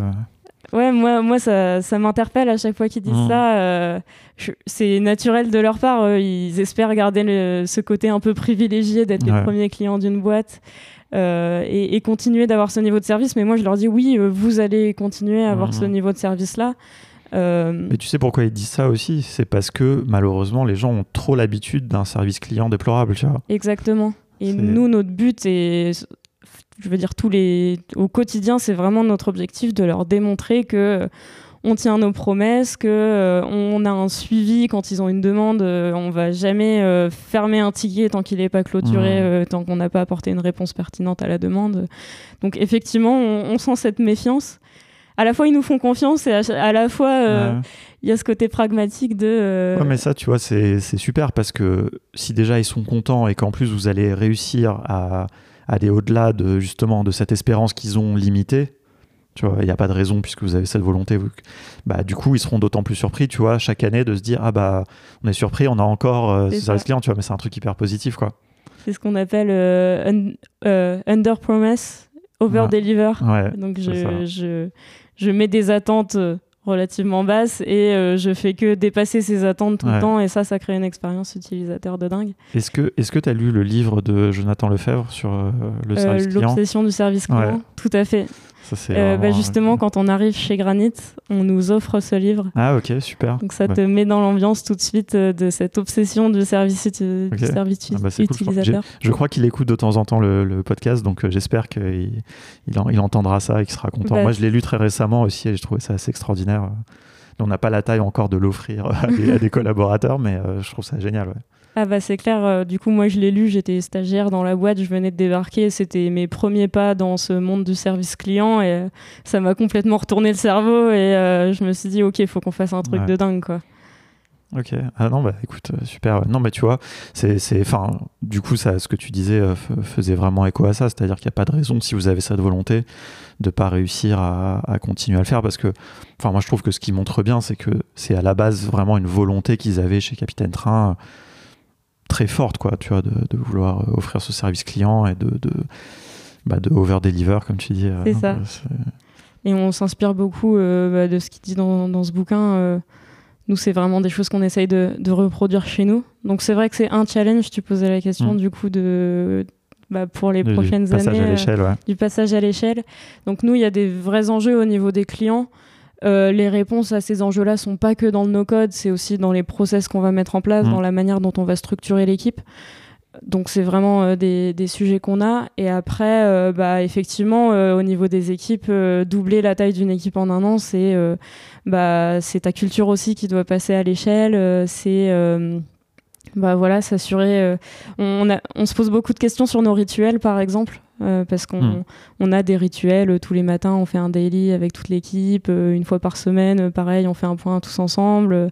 Ouais, moi, moi ça, ça m'interpelle à chaque fois qu'ils disent Mhm. ça. euh, c'est naturel de leur part. euh, ils espèrent garder le- ce côté un peu privilégié d'être Ouais. les premiers clients d'une boîte euh, et, et continuer d'avoir ce niveau de service. Mais moi, je leur dis oui, euh, vous allez continuer à avoir ce niveau de service-là. Mais tu sais pourquoi ils disent ça aussi? C'est parce que malheureusement, les gens ont trop l'habitude d'un service client déplorable, tu vois. Exactement. Et nous, notre but est, je veux dire, tous les, au quotidien, c'est vraiment notre objectif de leur démontrer que euh, on tient nos promesses, que euh, on a un suivi quand ils ont une demande. euh, on va jamais euh, fermer un ticket tant qu'il n'est pas clôturé, Mhm. euh, tant qu'on n'a pas apporté une réponse pertinente à la demande. Donc effectivement, on, on sent cette méfiance. À la fois, ils nous font confiance et à, à la fois, Ouais. il y a ce côté pragmatique de. Ouais, mais ça, tu vois, c'est super parce que si déjà ils sont contents et qu'en plus vous allez réussir à aller au-delà de justement de cette espérance qu'ils ont limitée, tu vois, il n'y a pas de raison puisque vous avez cette volonté. vous- bah, du coup, ils seront d'autant plus surpris, tu vois, chaque année de se dire ah bah on est surpris, on a encore euh, ce service client, tu vois, mais c'est un truc hyper positif, quoi. C'est ce qu'on appelle euh, un- euh, under promise, over deliver. Ouais. Donc je, je, je mets des attentes euh, relativement basses et euh, je fais que dépasser ces attentes tout Ouais. le temps et ça, ça crée une expérience utilisateur de dingue. Est-ce que est-ce que tu as lu le livre de Jonathan Lefebvre sur euh, le Euh, service client? L'obsession du service client, Ouais. tout à fait. Ça Euh, bah, vraiment- justement, quand on arrive chez Granit, on nous offre ce livre. Ah ok super. Donc ça Ouais. te met dans l'ambiance tout de suite euh, de cette obsession du service, uti- Ok. du service Ah bah, c'est cool, je crois que utilisateur. Je crois qu'il écoute de temps en temps le, le podcast, donc euh, j'espère qu'il il, en- il entendra ça et qu'il sera content. Bah, Moi, je l'ai lu très récemment aussi et j'ai trouvé ça assez extraordinaire. On n'a pas la taille encore de l'offrir à [laughs] des, à des collaborateurs, mais euh, je trouve ça génial. ouais. Ah bah c'est clair, euh, du coup moi je l'ai lu, j'étais stagiaire dans la boîte, je venais de débarquer, c'était mes premiers pas dans ce monde du service client et euh, ça m'a complètement retourné le cerveau et euh, je me suis dit ok il faut qu'on fasse un truc Ouais. de dingue quoi. Ok. Ah non, bah écoute, super. Non, mais tu vois, c'est, c'est, enfin, du coup, ça, ce que tu disais euh, f- faisait vraiment écho à ça. C'est-à-dire qu'il n'y a pas de raison, si vous avez cette volonté, de pas réussir à, à continuer à le faire. Parce que, enfin, moi, je trouve que ce qui montre bien, c'est que c'est à la base vraiment une volonté qu'ils avaient chez Capitaine Train euh, très forte, quoi, tu vois, de, de vouloir euh, offrir ce service client et de, de, bah, de over-deliver, comme tu dis. euh, C'est ça. c'est- Et on s'inspire beaucoup euh, bah, de ce qu'il dit dans, dans ce bouquin. nous, c'est vraiment des choses qu'on essaye de, de reproduire chez nous. Donc, c'est vrai que c'est un challenge. Tu posais la question, Mm. du coup, de, bah, pour les du prochaines passage années. à ouais. du passage à l'échelle. Donc nous, il y a des vrais enjeux au niveau des clients. Euh, les réponses à ces enjeux-là sont pas que dans le no-code, c'est aussi dans les process qu'on va mettre en place, Mm. dans la manière dont on va structurer l'équipe. Donc c'est vraiment euh, des, des sujets qu'on a. Et après, euh, bah, effectivement, euh, au niveau des équipes, doubler la taille d'une équipe en un an, c'est bah, c'est ta culture aussi qui doit passer à l'échelle. c'est bah, voilà, s'assurer. on se pose beaucoup de questions sur nos rituels, par exemple, euh, parce qu'on Mm. on a des rituels tous les matins. On fait un daily avec toute l'équipe. euh, une fois par semaine, euh, pareil, on fait un point tous ensemble.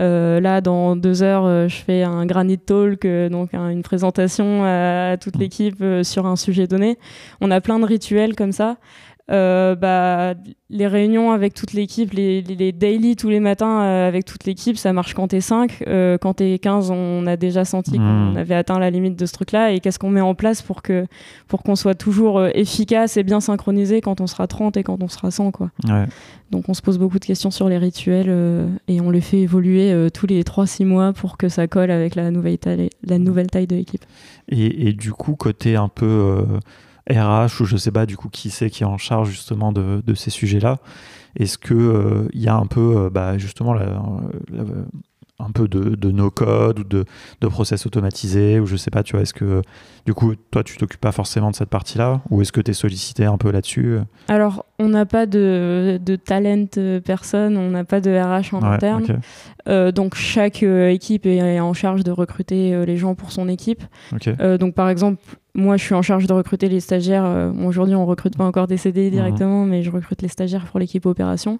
Euh, là, dans deux heures, je fais un granite talk, donc un- une présentation à, à toute Mm. l'équipe sur un sujet donné. On a plein de rituels comme ça. Euh, bah, les réunions avec toute l'équipe, les, les, les daily tous les matins euh, avec toute l'équipe, ça marche quand t'es 5. Euh, quand t'es 15, on a déjà senti qu'on avait atteint la limite de ce truc-là. Et qu'est-ce qu'on met en place pour que pour qu'on soit toujours efficace et bien synchronisé quand on sera 30 et quand on sera 100 quoi. Ouais. Donc on se pose beaucoup de questions sur les rituels euh, et on les fait évoluer tous les 3-6 mois pour que ça colle avec la nouvelle taille, la nouvelle taille de l'équipe. Et, et du coup, côté un peu RH ou je sais pas du coup qui c'est qui est en charge justement de, ces sujets-là, est-ce que euh, il y a un peu euh, bah, justement la- un peu de, de no-code ou de, de process automatisés ou je sais pas, tu vois, est-ce que du coup toi tu t'occupes pas forcément de cette partie-là ou est-ce que tu es sollicité un peu là-dessus? Alors on n'a pas de, de talent euh, personne, on n'a pas de RH en Ouais, interne. Euh, donc chaque euh, équipe est en charge de recruter euh, les gens pour son équipe. donc par exemple, moi je suis en charge de recruter les stagiaires. Bon, Aujourd'hui on recrute pas encore des CDI Mhm. directement, mais je recrute les stagiaires pour l'équipe opération.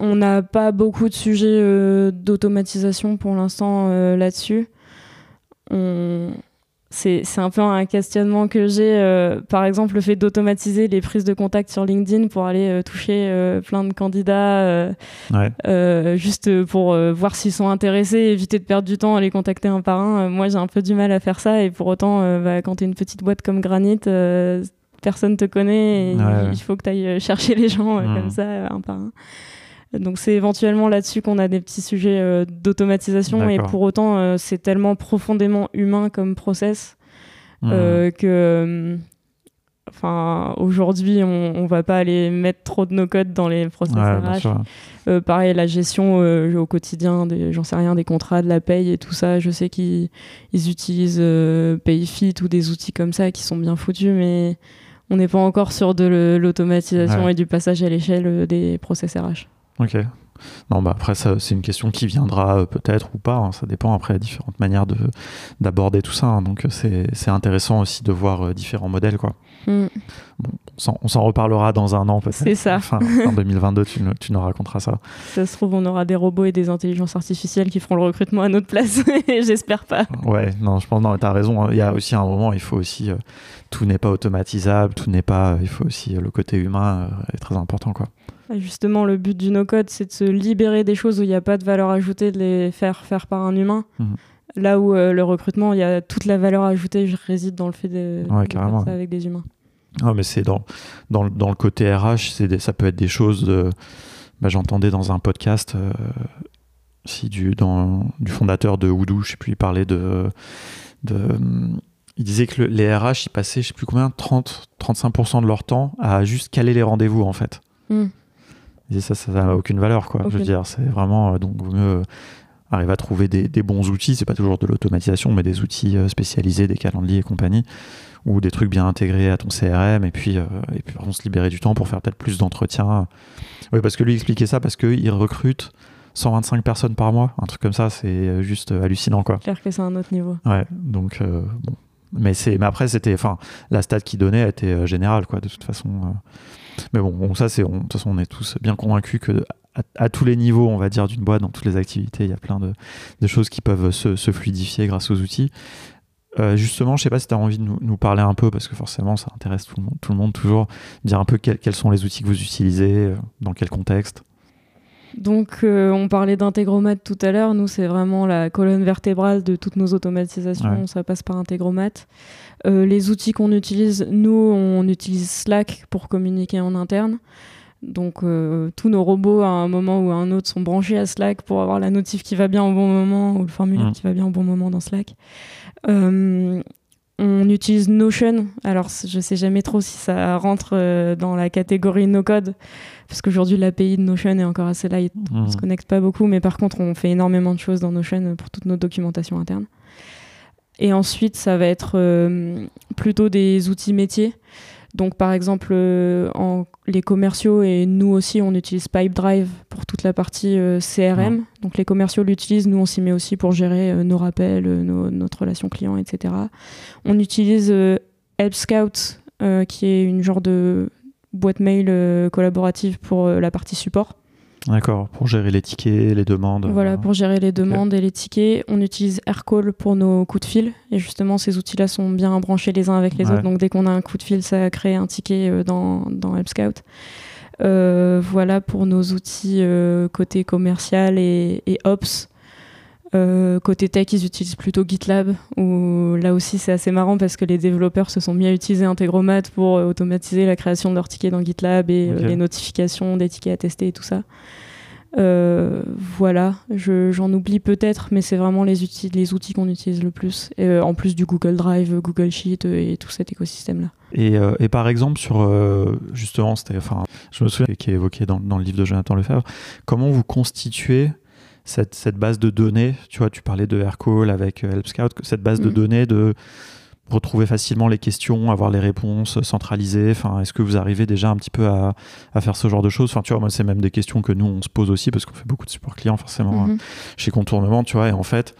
On n'a pas beaucoup de sujets euh, d'automatisation pour l'instant euh, là-dessus. On... C'est un peu un questionnement que j'ai. euh, par exemple, le fait d'automatiser les prises de contact sur LinkedIn pour aller toucher plein de candidats. Ouais. juste pour voir s'ils sont intéressés, éviter de perdre du temps à les contacter un par un. Moi, j'ai un peu du mal à faire ça et pour autant, bah, quand tu es une petite boîte comme Granit, personne te connaît et Ouais, ouais. il faut que tu ailles chercher les gens euh, Mhm. comme ça, euh, un par un. Donc c'est éventuellement là-dessus qu'on a des petits sujets euh, d'automatisation et pour autant euh, c'est tellement profondément humain comme process Mhm. euh, que enfin aujourd'hui on, on va pas aller mettre trop de nos codes dans les process Ouais, RH. pareil, la gestion au quotidien, des, j'en sais rien, des contrats, de la paye et tout ça. Je sais qu'ils ils utilisent Payfit ou des outils comme ça qui sont bien foutus, mais on n'est pas encore sur de l'automatisation Ouais. et du passage à l'échelle des process RH. Ok. Non, bah après, c'est une question qui viendra euh, peut-être ou pas. hein. Ça dépend après différentes manières de, d'aborder tout ça. hein. Donc, euh, c'est, intéressant aussi de voir euh, différents modèles. Quoi. Mm. Bon, on, s'en, reparlera dans un an peut-être. C'est ça. Fin, fin 2022, tu, nous- tu nous raconteras ça. Ça se trouve, on aura des robots et des intelligences artificielles qui feront le recrutement à notre place. [laughs] J'espère pas. Ouais, non, je pense, non, t'as raison. hein. Il y a aussi un moment, il faut aussi. euh, tout n'est pas automatisable, tout n'est pas. il faut aussi. le côté humain est très important. Quoi. Justement, le but du no-code, c'est de se libérer des choses où il n'y a pas de valeur ajoutée, de les faire faire par un humain. Mhm. Là où euh, le recrutement, il y a toute la valeur ajoutée je réside dans le fait de, Ouais, de carrément, faire ça avec des humains. Non, mais c'est dans, dans, le- dans le côté RH, c'est des- ça peut être des choses. De, bah, J'entendais dans un podcast euh, si du, dans, du fondateur de Houdou, je sais plus, il parlait de. de il disait que le- les RH, ils passaient, je sais plus combien, 30-35% de leur temps à juste caler les rendez-vous, en fait. Hmm. Ça, ça n'a aucune valeur, quoi. Je veux dire, c'est vraiment. euh, donc, vaut mieux arriver à trouver des, des bons outils. C'est pas toujours de l'automatisation, mais des outils euh, spécialisés, des calendriers et compagnie, ou des trucs bien intégrés à ton CRM, et puis, euh, et puis on se libérer du temps pour faire peut-être plus d'entretiens. Oui, parce que lui expliquait ça, parce qu'il recrute 125 personnes par mois, un truc comme ça, c'est euh, juste hallucinant, quoi. Clair que c'est un autre niveau. Ouais, donc, euh, bon, mais mais après c'était, enfin, la stat qui donnait était générale, quoi, de toute façon. Mais bon, ça c'est, de toute façon, on est tous bien convaincus que à, tous les niveaux, on va dire, d'une boîte, dans toutes les activités, il y a plein de, choses qui peuvent se, fluidifier grâce aux outils. Euh, justement, je sais pas si tu as envie de nous, parler un peu, parce que forcément, ça intéresse tout le monde, toujours, dire un peu quels sont les outils que vous utilisez, euh, dans quel contexte. Donc, euh, on parlait d'Integromat tout à l'heure. Nous, c'est vraiment la colonne vertébrale de toutes nos automatisations. Ça passe par Integromat. les outils qu'on utilise, nous, on utilise Slack pour communiquer en interne. Donc euh, tous nos robots à un moment ou à un autre sont branchés à Slack pour avoir la notif qui va bien au bon moment ou le formulaire mmh. qui va bien au bon moment dans Slack. Euh, on utilise Notion. Alors je sais jamais trop si ça rentre euh, dans la catégorie no code parce qu'aujourd'hui l'API de Notion est encore assez light, on mmh. se connecte pas beaucoup, mais par contre on fait énormément de choses dans Notion pour toute notre documentation interne. Et ensuite ça va être plutôt des outils métiers. Donc par exemple, euh, en, les commerciaux et nous aussi, on utilise Pipedrive pour toute la partie euh, CRM. Donc les commerciaux l'utilisent, nous on s'y met aussi pour gérer euh, nos rappels, notre relation client, etc. On utilise Help Scout, qui est une genre de boîte mail collaborative pour la partie support. D'accord, pour gérer les tickets, les demandes. Voilà, pour gérer les demandes et les tickets. On utilise Aircall pour nos coups de fil. Et justement, ces outils-là sont bien branchés les uns avec les autres. Donc, dès qu'on a un coup de fil, ça crée un ticket euh, dans, dans Help Scout. Euh, voilà pour nos outils euh, côté commercial et, Ops. Côté tech, ils utilisent plutôt GitLab, où là aussi c'est assez marrant parce que les développeurs se sont mis à utiliser Integromat pour automatiser la création de leurs tickets dans GitLab et les notifications des tickets à tester et tout ça. Euh, voilà, j'en oublie peut-être, mais c'est vraiment les outils, les outils qu'on utilise le plus, euh, en plus du Google Drive, Google Sheet euh, et tout cet écosystème-là. Et, et, par exemple, sur justement, enfin, je me souviens qui est évoqué dans, dans, le livre de Jonathan Lefebvre, comment vous constituez cette, cette, base de données Tu vois, tu parlais de Aircall avec Help Scout, cette base de mm. données de retrouver facilement les questions, avoir les réponses centralisées Enfin, est-ce que vous arrivez déjà un petit peu à, faire ce genre de choses? Enfin, tu vois, moi, c'est même des questions que nous on se pose aussi parce qu'on fait beaucoup de support client forcément mhm. chez Contournement, tu vois. Et en fait,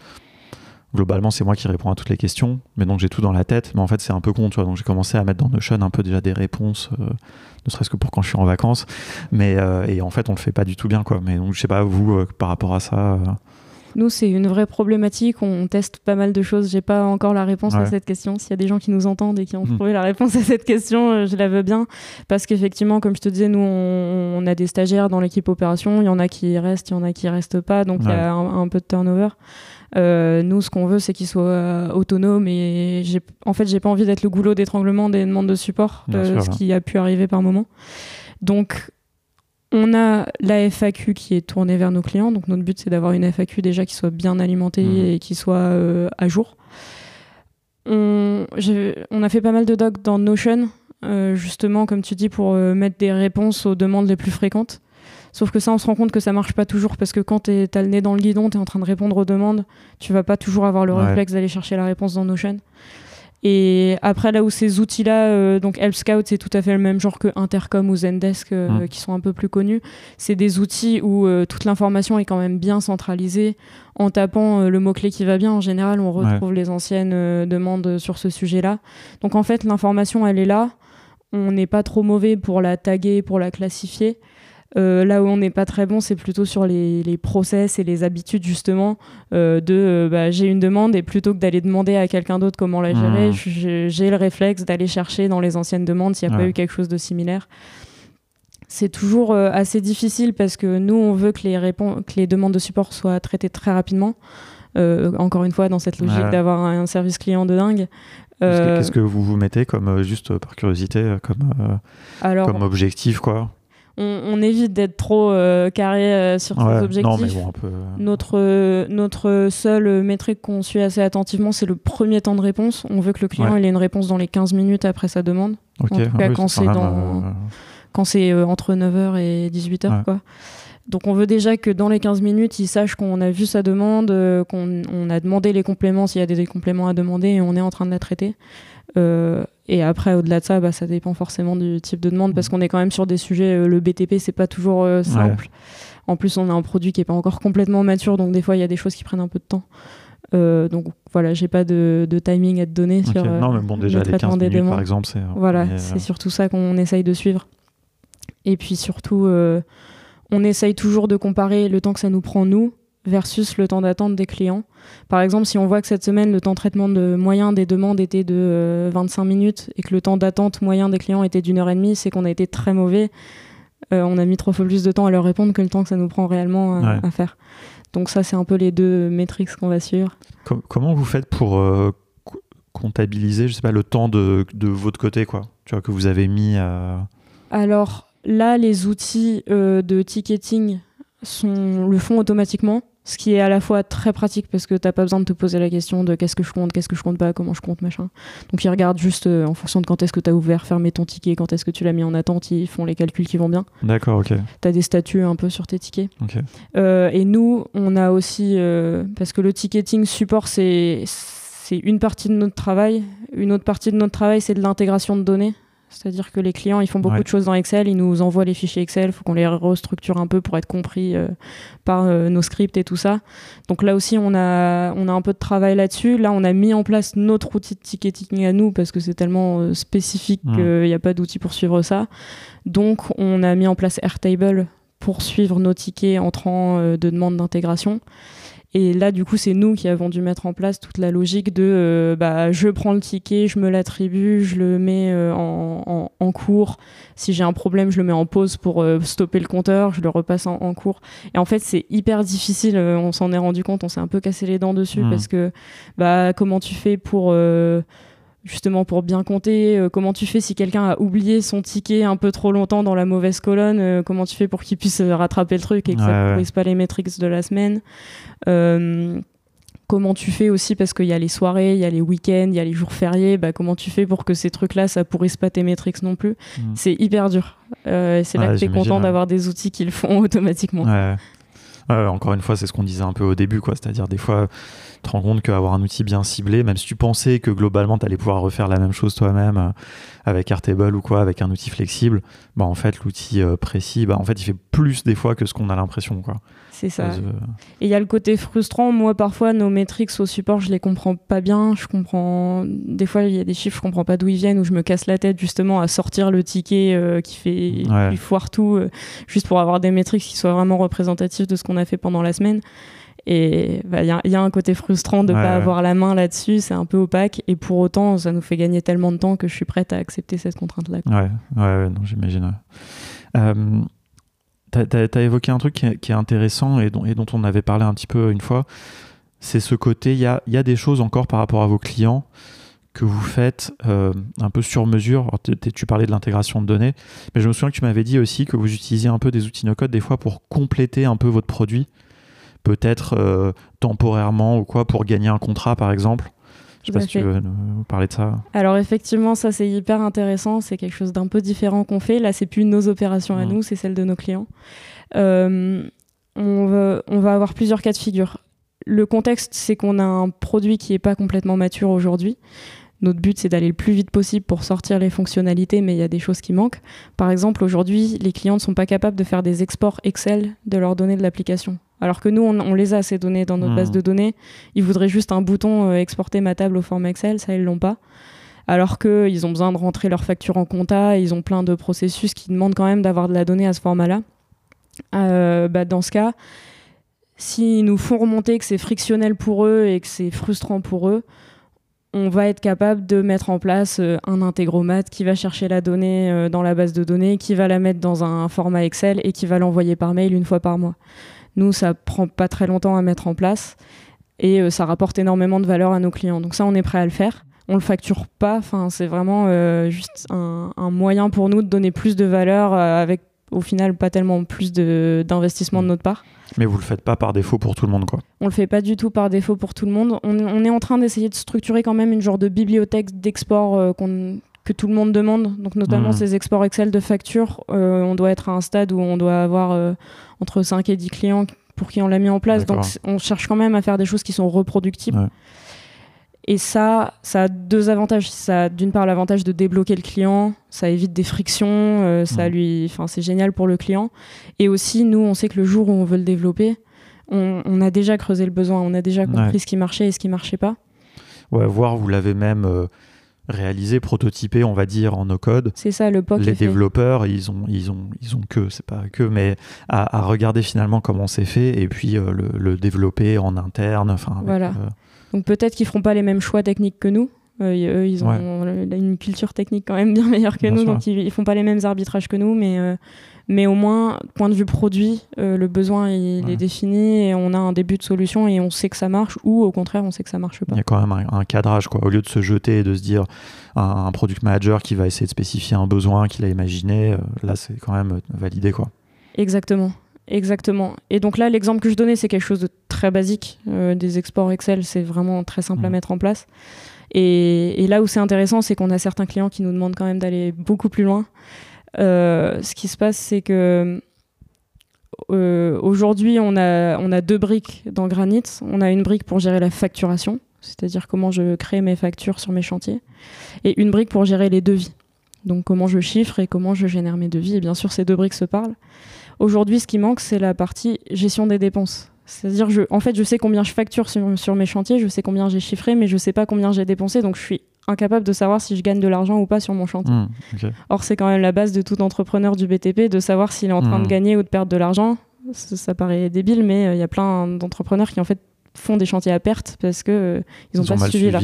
globalement, c'est moi qui réponds à toutes les questions, mais donc j'ai tout dans la tête. Mais en fait, c'est un peu con, tu vois. Donc j'ai commencé à mettre dans Notion un peu déjà des réponses, euh, ne serait-ce que pour quand je suis en vacances. Mais euh, et en fait, on le fait pas du tout bien, quoi. Mais donc je sais pas vous euh, par rapport à ça. Nous, c'est une vraie problématique. On teste pas mal de choses. J'ai pas encore la réponse à cette question. S'il y a des gens qui nous entendent et qui ont hmm. trouvé la réponse à cette question, je la veux bien. Parce qu'effectivement, comme je te disais, nous, on, a des stagiaires dans l'équipe opération. Il y en a qui restent, il y en a qui restent pas. Donc, il y a un, peu de turnover. Euh, nous, ce qu'on veut, c'est qu'ils soient autonomes. Et en fait, j'ai pas envie d'être le goulot d'étranglement des demandes de support, euh, ce qui a pu arriver par moment. Donc, on a la FAQ qui est tournée vers nos clients. Donc notre but c'est d'avoir une FAQ déjà qui soit bien alimentée mhm. et qui soit euh, à jour. On, a fait pas mal de docs dans Notion, euh, justement comme tu dis, pour euh, mettre des réponses aux demandes les plus fréquentes. Sauf que ça, on se rend compte que ça marche pas toujours parce que quand tu as le nez dans le guidon, tu es en train de répondre aux demandes, tu vas pas toujours avoir le réflexe d'aller chercher la réponse dans Notion. Et après, là où ces outils-là, euh, donc Help Scout, c'est tout à fait le même genre que Intercom ou Zendesk, euh, mmh. qui sont un peu plus connus. C'est des outils où euh, toute l'information est quand même bien centralisée. En tapant le mot-clé qui va bien, en général, on retrouve les anciennes demandes sur ce sujet-là. Donc en fait, l'information, elle est là. On n'est pas trop mauvais pour la taguer, pour la classifier. Euh, là où on n'est pas très bon, c'est plutôt sur les, les, process et les habitudes justement euh, de euh, bah, j'ai une demande et plutôt que d'aller demander à quelqu'un d'autre comment la gérer, mmh. j'ai le réflexe d'aller chercher dans les anciennes demandes s'il n'y a pas eu quelque chose de similaire. C'est toujours assez difficile parce que nous, on veut que les, que les demandes de support soient traitées très rapidement. encore une fois, dans cette logique d'avoir un, service client de dingue. Qu'est-ce que vous vous mettez comme, juste par curiosité, comme, comme objectif quoi? On, évite d'être trop euh, carré euh, sur ces objectifs. Euh. Notre, notre seule métrique qu'on suit assez attentivement, c'est le premier temps de réponse. On veut que le client ait une réponse dans les 15 minutes après sa demande. En tout cas, ah quand c'est quand c'est entre 9h et 18h. Quoi. Donc on veut déjà que dans les 15 minutes, il sache qu'on a vu sa demande, qu'on a demandé les compléments s'il y a des compléments à demander et on est en train de la traiter. Euh, et après, au-delà de ça, bah, ça dépend forcément du type de demande parce mm. qu'on est quand même sur des sujets. Euh, le BTP, c'est pas toujours euh, simple. En plus, on a un produit qui est pas encore complètement mature, donc des fois, il y a des choses qui prennent un peu de temps. donc voilà, j'ai pas de, timing à te donner sur non, mais bon, déjà, les 15 minutes, par exemple, c'est... Voilà, c'est surtout ça qu'on essaye de suivre. Et puis surtout, on essaye toujours de comparer le temps que ça nous prend, nous, versus le temps d'attente des clients. Par exemple, si on voit que cette semaine, le temps de traitement de moyen des demandes était de 25 euh, minutes et que le temps d'attente moyen des clients était d'une heure et demie, c'est qu'on a été très mauvais. Euh, on a mis trois fois plus de temps à leur répondre que le temps que ça nous prend réellement euh, à faire. Donc ça, c'est un peu les deux métriques qu'on va suivre. comment vous faites pour comptabiliser, je sais pas, le temps de, de, votre côté, quoi, tu vois, que vous avez mis à... Alors là, les outils de ticketing sont, le font automatiquement, ce qui est à la fois très pratique parce que t'as pas besoin de te poser la question de qu'est-ce que je compte, qu'est-ce que je compte pas, comment je compte, machin. Donc ils regardent juste euh, en fonction de quand est-ce que tu as ouvert, fermé ton ticket, quand est-ce que tu l'as mis en attente, ils font les calculs qui vont bien. D'accord, ok. Tu as des statuts un peu sur tes tickets. Euh, et nous, on a aussi, euh, parce que le ticketing support, c'est une partie de notre travail. Une autre partie de notre travail, c'est de l'intégration de données. C'est-à-dire que les clients, ils font beaucoup de choses dans Excel, ils nous envoient les fichiers Excel, il faut qu'on les restructure un peu pour être compris euh, par euh, nos scripts et tout ça. Donc là aussi, on a, on a un peu de travail là-dessus. Là, on a mis en place notre outil de ticketing à nous parce que c'est tellement euh, spécifique qu'il n'y a pas d'outil pour suivre ça. Donc, on a mis en place Airtable pour suivre nos tickets entrant de demande d'intégration. Et là, du coup, c'est nous qui avons dû mettre en place toute la logique de euh, bah, je prends le ticket, je me l'attribue, je le mets euh, en, en, cours. Si j'ai un problème, je le mets en pause pour euh, stopper le compteur, je le repasse en, en cours. Et en fait, c'est hyper difficile. on s'en est rendu compte, on s'est un peu cassé les dents dessus mmh. parce que bah, comment tu fais pour justement pour bien compter euh, comment tu fais si quelqu'un a oublié son ticket un peu trop longtemps dans la mauvaise colonne euh, comment tu fais pour qu'il puisse euh, rattraper le truc et que ça ne pourrisse pas les métriques de la semaine. Comment tu fais aussi parce qu'il y a les soirées il y a les week-ends il y a les jours fériés bah, comment tu fais pour que ces trucs là ça pourrisse pas tes métriques non plus. Mm. c'est hyper dur. C'est là que tu es content d'avoir des outils qui le font [laughs] automatiquement encore une fois c'est ce qu'on disait un peu au début quoi c'est à dire des fois te rends compte qu'avoir un outil bien ciblé, même si tu pensais que globalement tu allais pouvoir refaire la même chose toi-même euh, avec Airtable ou quoi, avec un outil flexible, bah en fait l'outil euh, précis, bah en fait il fait plus des fois que ce qu'on a l'impression quoi. C'est ça. Et il y a le côté frustrant. Moi, parfois, nos métriques au support, je les comprends pas bien. Je comprends. Des fois, il y a des chiffres, je comprends pas d'où ils viennent, où je me casse la tête justement à sortir le ticket euh, qui fait qui foire tout, juste pour avoir des métriques qui soient vraiment représentatives de ce qu'on a fait pendant la semaine. Et bah, il y, a un côté frustrant de ne pas avoir la main là-dessus, c'est un peu opaque. Et pour autant, ça nous fait gagner tellement de temps que je suis prête à accepter cette contrainte-là. Ouais, ouais, non, j'imagine. Euh, tu as, évoqué un truc qui est, intéressant et dont, et dont, on avait parlé un petit peu une fois. C'est ce côté, il y a, y a, des choses encore par rapport à vos clients que vous faites euh, un peu sur mesure. tu parlais de l'intégration de données, mais je me souviens que tu m'avais dit aussi que vous utilisiez un peu des outils no-code des fois pour compléter un peu votre produit peut-être euh, temporairement ou quoi pour gagner un contrat par exemple je sais pas si tu veux nous parler de ça. Alors effectivement, ça c'est hyper intéressant. C'est quelque chose d'un peu différent qu'on fait. Là, c'est plus nos opérations à nous, c'est celles de nos clients. Euh, on, va, on va avoir plusieurs cas de figure. Le contexte, c'est qu'on a un produit qui n'est pas complètement mature aujourd'hui. Notre but, c'est d'aller le plus vite possible pour sortir les fonctionnalités, mais il y a des choses qui manquent. Par exemple, aujourd'hui, les clients ne sont pas capables de faire des exports Excel de leurs données de l'application. Alors que nous, on, les a, ces données, dans notre base hmm. de données. Ils voudraient juste un bouton euh, exporter ma table au format Excel, ça, ils l'ont pas. Alors qu'ils ont besoin de rentrer leur facture en compta, ils ont plein de processus qui demandent quand même d'avoir de la donnée à ce format-là. Euh, bah, dans ce cas, s'ils nous font remonter que c'est frictionnel pour eux et que c'est frustrant pour eux, on va être capable de mettre en place euh, un intégromat qui va chercher la donnée dans la base de données, qui va la mettre dans un format Excel et qui va l'envoyer par mail une fois par mois. Nous, ça prend pas très longtemps à mettre en place et euh, ça rapporte énormément de valeur à nos clients. Donc ça, on est prêt à le faire. On le facture pas. Enfin, c'est vraiment euh, juste un, moyen pour nous de donner plus de valeur euh, avec au final pas tellement plus d'investissement de, notre part. Mais vous le faites pas par défaut pour tout le monde, quoi. On le fait pas du tout par défaut pour tout le monde. On, est en train d'essayer de structurer quand même une genre de bibliothèque d'export que tout le monde demande. Donc notamment mmh. ces exports Excel de factures, on doit être à un stade où on doit avoir entre 5 et 10 clients pour qui on l'a mis en place. Donc on cherche quand même à faire des choses qui sont reproductibles. Et ça, ça a deux avantages. Ça a d'une part l'avantage de débloquer le client, ça évite des frictions, euh, ça lui, enfin c'est génial pour le client. Et aussi, nous, on sait que le jour où on veut le développer, on, a déjà creusé le besoin, on a déjà compris ce qui marchait et ce qui marchait pas. Ouais, voir, vous l'avez même euh, réalisé, prototypé, on va dire, en no-code. C'est ça, le POC. Les développeurs, ils ont, ils ont, ils ont que, c'est pas que, mais à, regarder finalement comment c'est fait et puis euh, le, développer en interne. Enfin, voilà. Euh, Donc peut-être qu'ils feront pas les mêmes choix techniques que nous. eux, ils ont une culture technique quand même bien meilleure que nous, donc ils, ils, font pas les mêmes arbitrages que nous, mais mais au moins, point de vue produit, euh, le besoin il est défini et on a un début de solution et on sait que ça marche ou au contraire on sait que ça marche pas. Il y a quand même un, cadrage quoi. Au lieu de se jeter et de se dire un, product manager qui va essayer de spécifier un besoin qu'il a imaginé, euh, là c'est quand même validé quoi. Exactement. Exactement. Et donc là, l'exemple que je donnais, c'est quelque chose de très basique. Euh, des exports Excel, c'est vraiment très simple à mmh. mettre en place. Et, et là où c'est intéressant, c'est qu'on a certains clients qui nous demandent quand même d'aller beaucoup plus loin. Euh, ce qui se passe, c'est que euh, aujourd'hui, on a, deux briques dans Granit. On a une brique pour gérer la facturation, c'est-à-dire comment je crée mes factures sur mes chantiers, et une brique pour gérer les devis. Donc comment je chiffre et comment je génère mes devis. Et bien sûr, ces deux briques se parlent. Aujourd'hui, ce qui manque, c'est la partie gestion des dépenses. C'est-à-dire, en fait, je sais combien je facture sur, sur mes chantiers, je sais combien j'ai chiffré, mais je sais pas combien j'ai dépensé. Donc, je suis incapable de savoir si je gagne de l'argent ou pas sur mon chantier. Hmm, Or, c'est quand même la base de tout entrepreneur du BTP de savoir s'il est en train de hmm. gagner ou de perdre de l'argent. Ça, paraît débile, mais euh, il y a plein d'entrepreneurs qui en fait font des chantiers à perte parce que euh, ils ont pas suivi, là.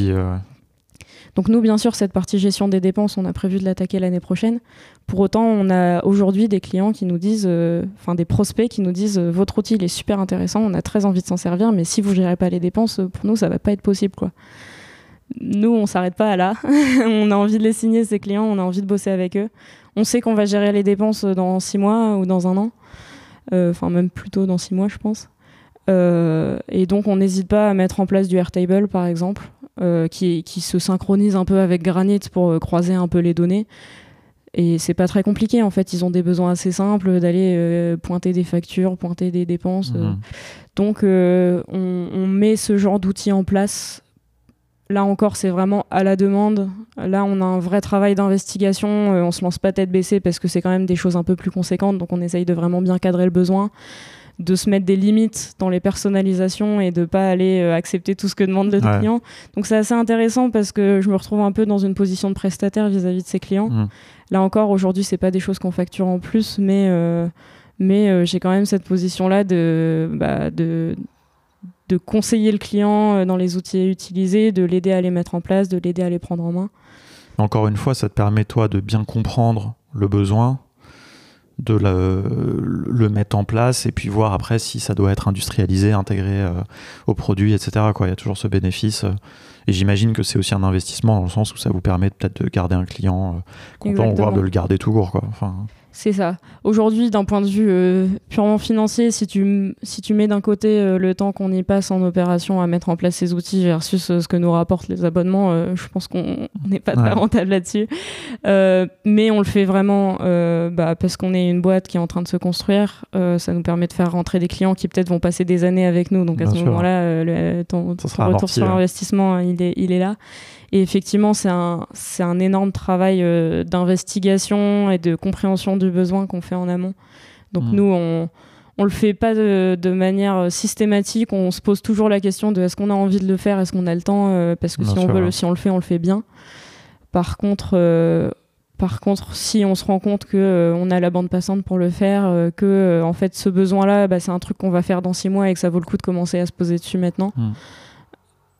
Donc nous, bien sûr, cette partie gestion des dépenses, on a prévu de l'attaquer l'année prochaine. Pour autant, on a aujourd'hui des clients qui nous disent, euh, enfin des prospects qui nous disent, votre outil il est super intéressant, on a très envie de s'en servir, mais si vous gérez pas les dépenses, pour nous, ça va pas être possible, quoi nous, on s'arrête pas à là. [laughs] on a envie de les signer, ces clients, on a envie de bosser avec eux. On sait qu'on va gérer les dépenses dans six mois ou dans un an. Euh, enfin, même plutôt dans six mois, je pense. Euh, et donc, on n'hésite pas à mettre en place du Airtable, par exemple, euh, qui, qui, se synchronise un peu avec Granite pour croiser un peu les données. Et c'est pas très compliqué, en fait. Ils ont des besoins assez simples d'aller pointer des factures, pointer des dépenses. Mmh. Donc, on, on, met ce genre d'outils en place Là encore, c'est vraiment à la demande. Là, on a un vrai travail d'investigation. Euh, on se lance pas tête baissée parce que c'est quand même des choses un peu plus conséquentes. Donc, on essaye de vraiment bien cadrer le besoin, de se mettre des limites dans les personnalisations et de pas aller euh, accepter tout ce que demande le client. Donc, c'est assez intéressant parce que je me retrouve un peu dans une position de prestataire vis-à-vis de ses clients. Mmh. Là encore, aujourd'hui, c'est pas des choses qu'on facture en plus, mais euh, mais j'ai quand même cette position-là de, bah, de de conseiller le client euh, dans les outils utilisés, de l'aider à les mettre en place, de l'aider à les prendre en main. Encore une fois, ça te permet toi de bien comprendre le besoin, de le, mettre en place et puis voir après si ça doit être industrialisé, intégré euh, au produit, etc. Quoi. Il y a toujours ce bénéfice. Euh, et j'imagine que c'est aussi un investissement dans le sens où ça vous permet peut-être de garder un client content, voire de le garder tout court. Quoi. Enfin... C'est ça. Aujourd'hui, d'un point de vue euh, purement financier, si tu, si tu mets d'un côté euh, le temps qu'on y passe en opération à mettre en place ces outils versus euh, ce que nous rapportent les abonnements, je pense qu'on [laughs] n'est pas très rentable là-dessus. mais on le fait vraiment bah, parce qu'on est une boîte qui est en train de se construire. ça nous permet de faire rentrer des clients qui peut-être vont passer des années avec nous. Donc à ce moment-là, le, ton, retour sur hein. investissement, il est, il est là. Et effectivement, c'est un, c'est un énorme travail euh, d'investigation et de compréhension du besoin qu'on fait en amont. Donc mmh. nous, on on le fait pas de, de, manière euh, systématique. On se pose toujours la question de est-ce qu'on a envie de le faire, est-ce qu'on a le temps, euh, parce que si on, veut, si on le fait, on le fait bien. Par contre, par contre, si on se rend compte que on a la bande passante pour le faire, que en fait ce besoin-là, bah, c'est un truc qu'on va faire dans six mois et que ça vaut le coup de commencer à se poser dessus maintenant. Mmh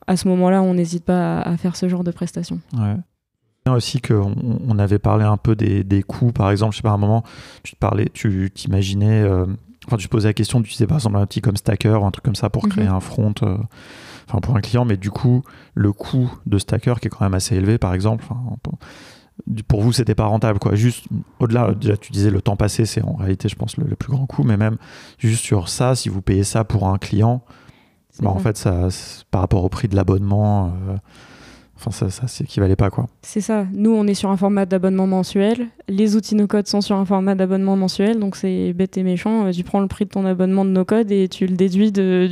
à ce moment-là, on n'hésite pas à, faire ce genre de prestations. Ouais aussi qu'on on avait parlé un peu des, des, coûts, par exemple, je sais pas, à un moment, tu te parlais, tu t'imaginais, euh, enfin, tu posais la question d'utiliser par exemple un outil comme Stacker ou un truc comme ça pour créer mhm. un front, euh, enfin, pour un client, mais du coup, le coût de Stacker qui est quand même assez élevé, par exemple, pour vous, c'était pas rentable, quoi. Juste au-delà, déjà, tu disais le temps passé, c'est en réalité, je pense, le, plus grand coût, mais même juste sur ça, si vous payez ça pour un client, bah, en fait, ça, par rapport au prix de l'abonnement, euh, enfin, ça, ça s'équivalait pas, quoi. C'est ça. Nous, on est sur un format d'abonnement mensuel. Les outils no-code sont sur un format d'abonnement mensuel, donc c'est bête et méchant. Euh, tu prends le prix de ton abonnement de no-code et tu le déduis de,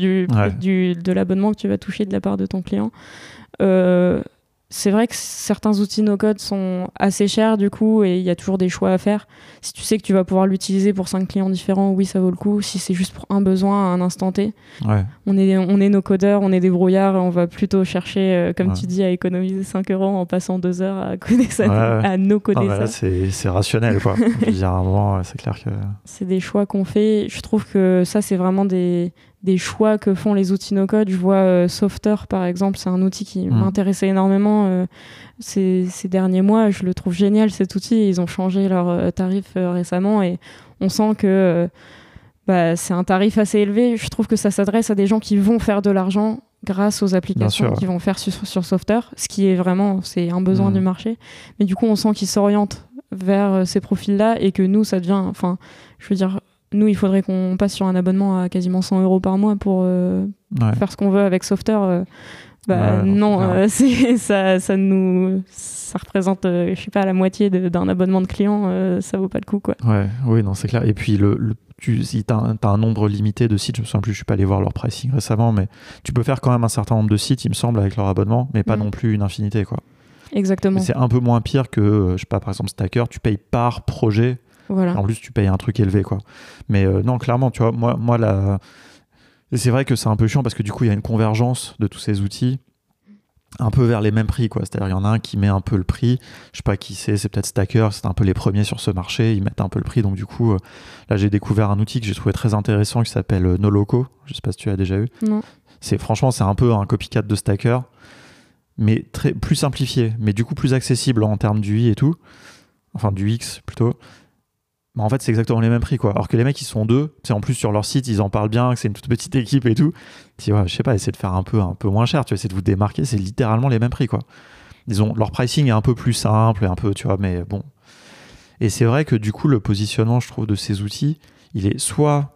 du, de l'abonnement que tu vas toucher de la part de ton client. Euh, c'est vrai que certains outils no-code sont assez chers du coup et il y a toujours des choix à faire. Si tu sais que tu vas pouvoir l'utiliser pour cinq clients différents, oui, ça vaut le coup. Si c'est juste pour un besoin à un instant T, on est, on est nos codeurs, on est des brouillards, on va plutôt chercher, euh, comme tu dis, à économiser 5 euros en passant deux heures à [laughs] coder ça, à no-coder ah, ça. C'est rationnel, quoi. [laughs] Je veux dire, à un moment, c'est clair que... C'est des choix qu'on fait. Je trouve que ça, c'est vraiment des, des choix que font les outils no-code. Je vois euh, Softer, par exemple, c'est un outil qui mm. m'intéressait énormément euh, ces, derniers mois. Je le trouve génial, cet outil. Ils ont changé leur euh, tarif récemment et on sent que bah, c'est un tarif assez élevé. Je trouve que ça s'adresse à des gens qui vont faire de l'argent grâce aux applications qu'ils vont faire sur, sur Softer, ce qui est vraiment c'est un besoin mm. du marché. Mais du coup, on sent qu'ils s'orientent vers ces profils-là et que nous, ça devient... Enfin, je veux dire nous, il faudrait qu'on passe sur un abonnement à quasiment 100 euros par mois pour euh, faire ce qu'on veut avec Softer. Euh. bah, non, euh, [laughs] ça, ça, nous, ça représente, je sais pas, la moitié d'un abonnement de clients, ça vaut pas le coup, quoi. Ouais, oui, non, c'est clair. Et puis, le, tu, si tu as, un nombre limité de sites, je me souviens plus, je suis pas allé voir leur pricing récemment, mais tu peux faire quand même un certain nombre de sites, il me semble, avec leur abonnement, mais pas mm. non plus une infinité, quoi. Exactement. C'est un peu moins pire que, je sais pas, par exemple, Stacker, tu payes par projet en plus, tu payes un truc élevé, quoi. Mais euh, non, clairement, tu vois, moi, moi la... c'est vrai que c'est un peu chiant parce que du coup, il y a une convergence de tous ces outils un peu vers les mêmes prix, quoi. C'est-à-dire, il y en a un qui met un peu le prix. Je sais pas qui c'est, c'est peut-être Stacker, c'est un peu les premiers sur ce marché. Ils mettent un peu le prix. Donc, du coup, euh, là, j'ai découvert un outil que j'ai trouvé très intéressant qui s'appelle euh, Noloco. Je sais pas si tu as déjà eu. Non. C'est, franchement, c'est un peu un copycat de Stacker, mais très, plus simplifié, mais du coup plus accessible en termes du i et tout. Enfin, du X plutôt. Bah, en fait, c'est exactement les mêmes prix, quoi. Alors que les mecs, ils sont deux. C'est en plus sur leur site, ils en parlent bien, que c'est une toute petite [laughs] équipe et tout. Tu vois, je sais pas, essayer de faire un peu, un peu moins cher. Tu vois, essayer de vous démarquer, c'est littéralement les mêmes prix, quoi. Disons, leur pricing est un peu plus simple et un peu, tu vois, mais bon. Et c'est vrai que du coup, le positionnement, je trouve, de ces outils, il est soit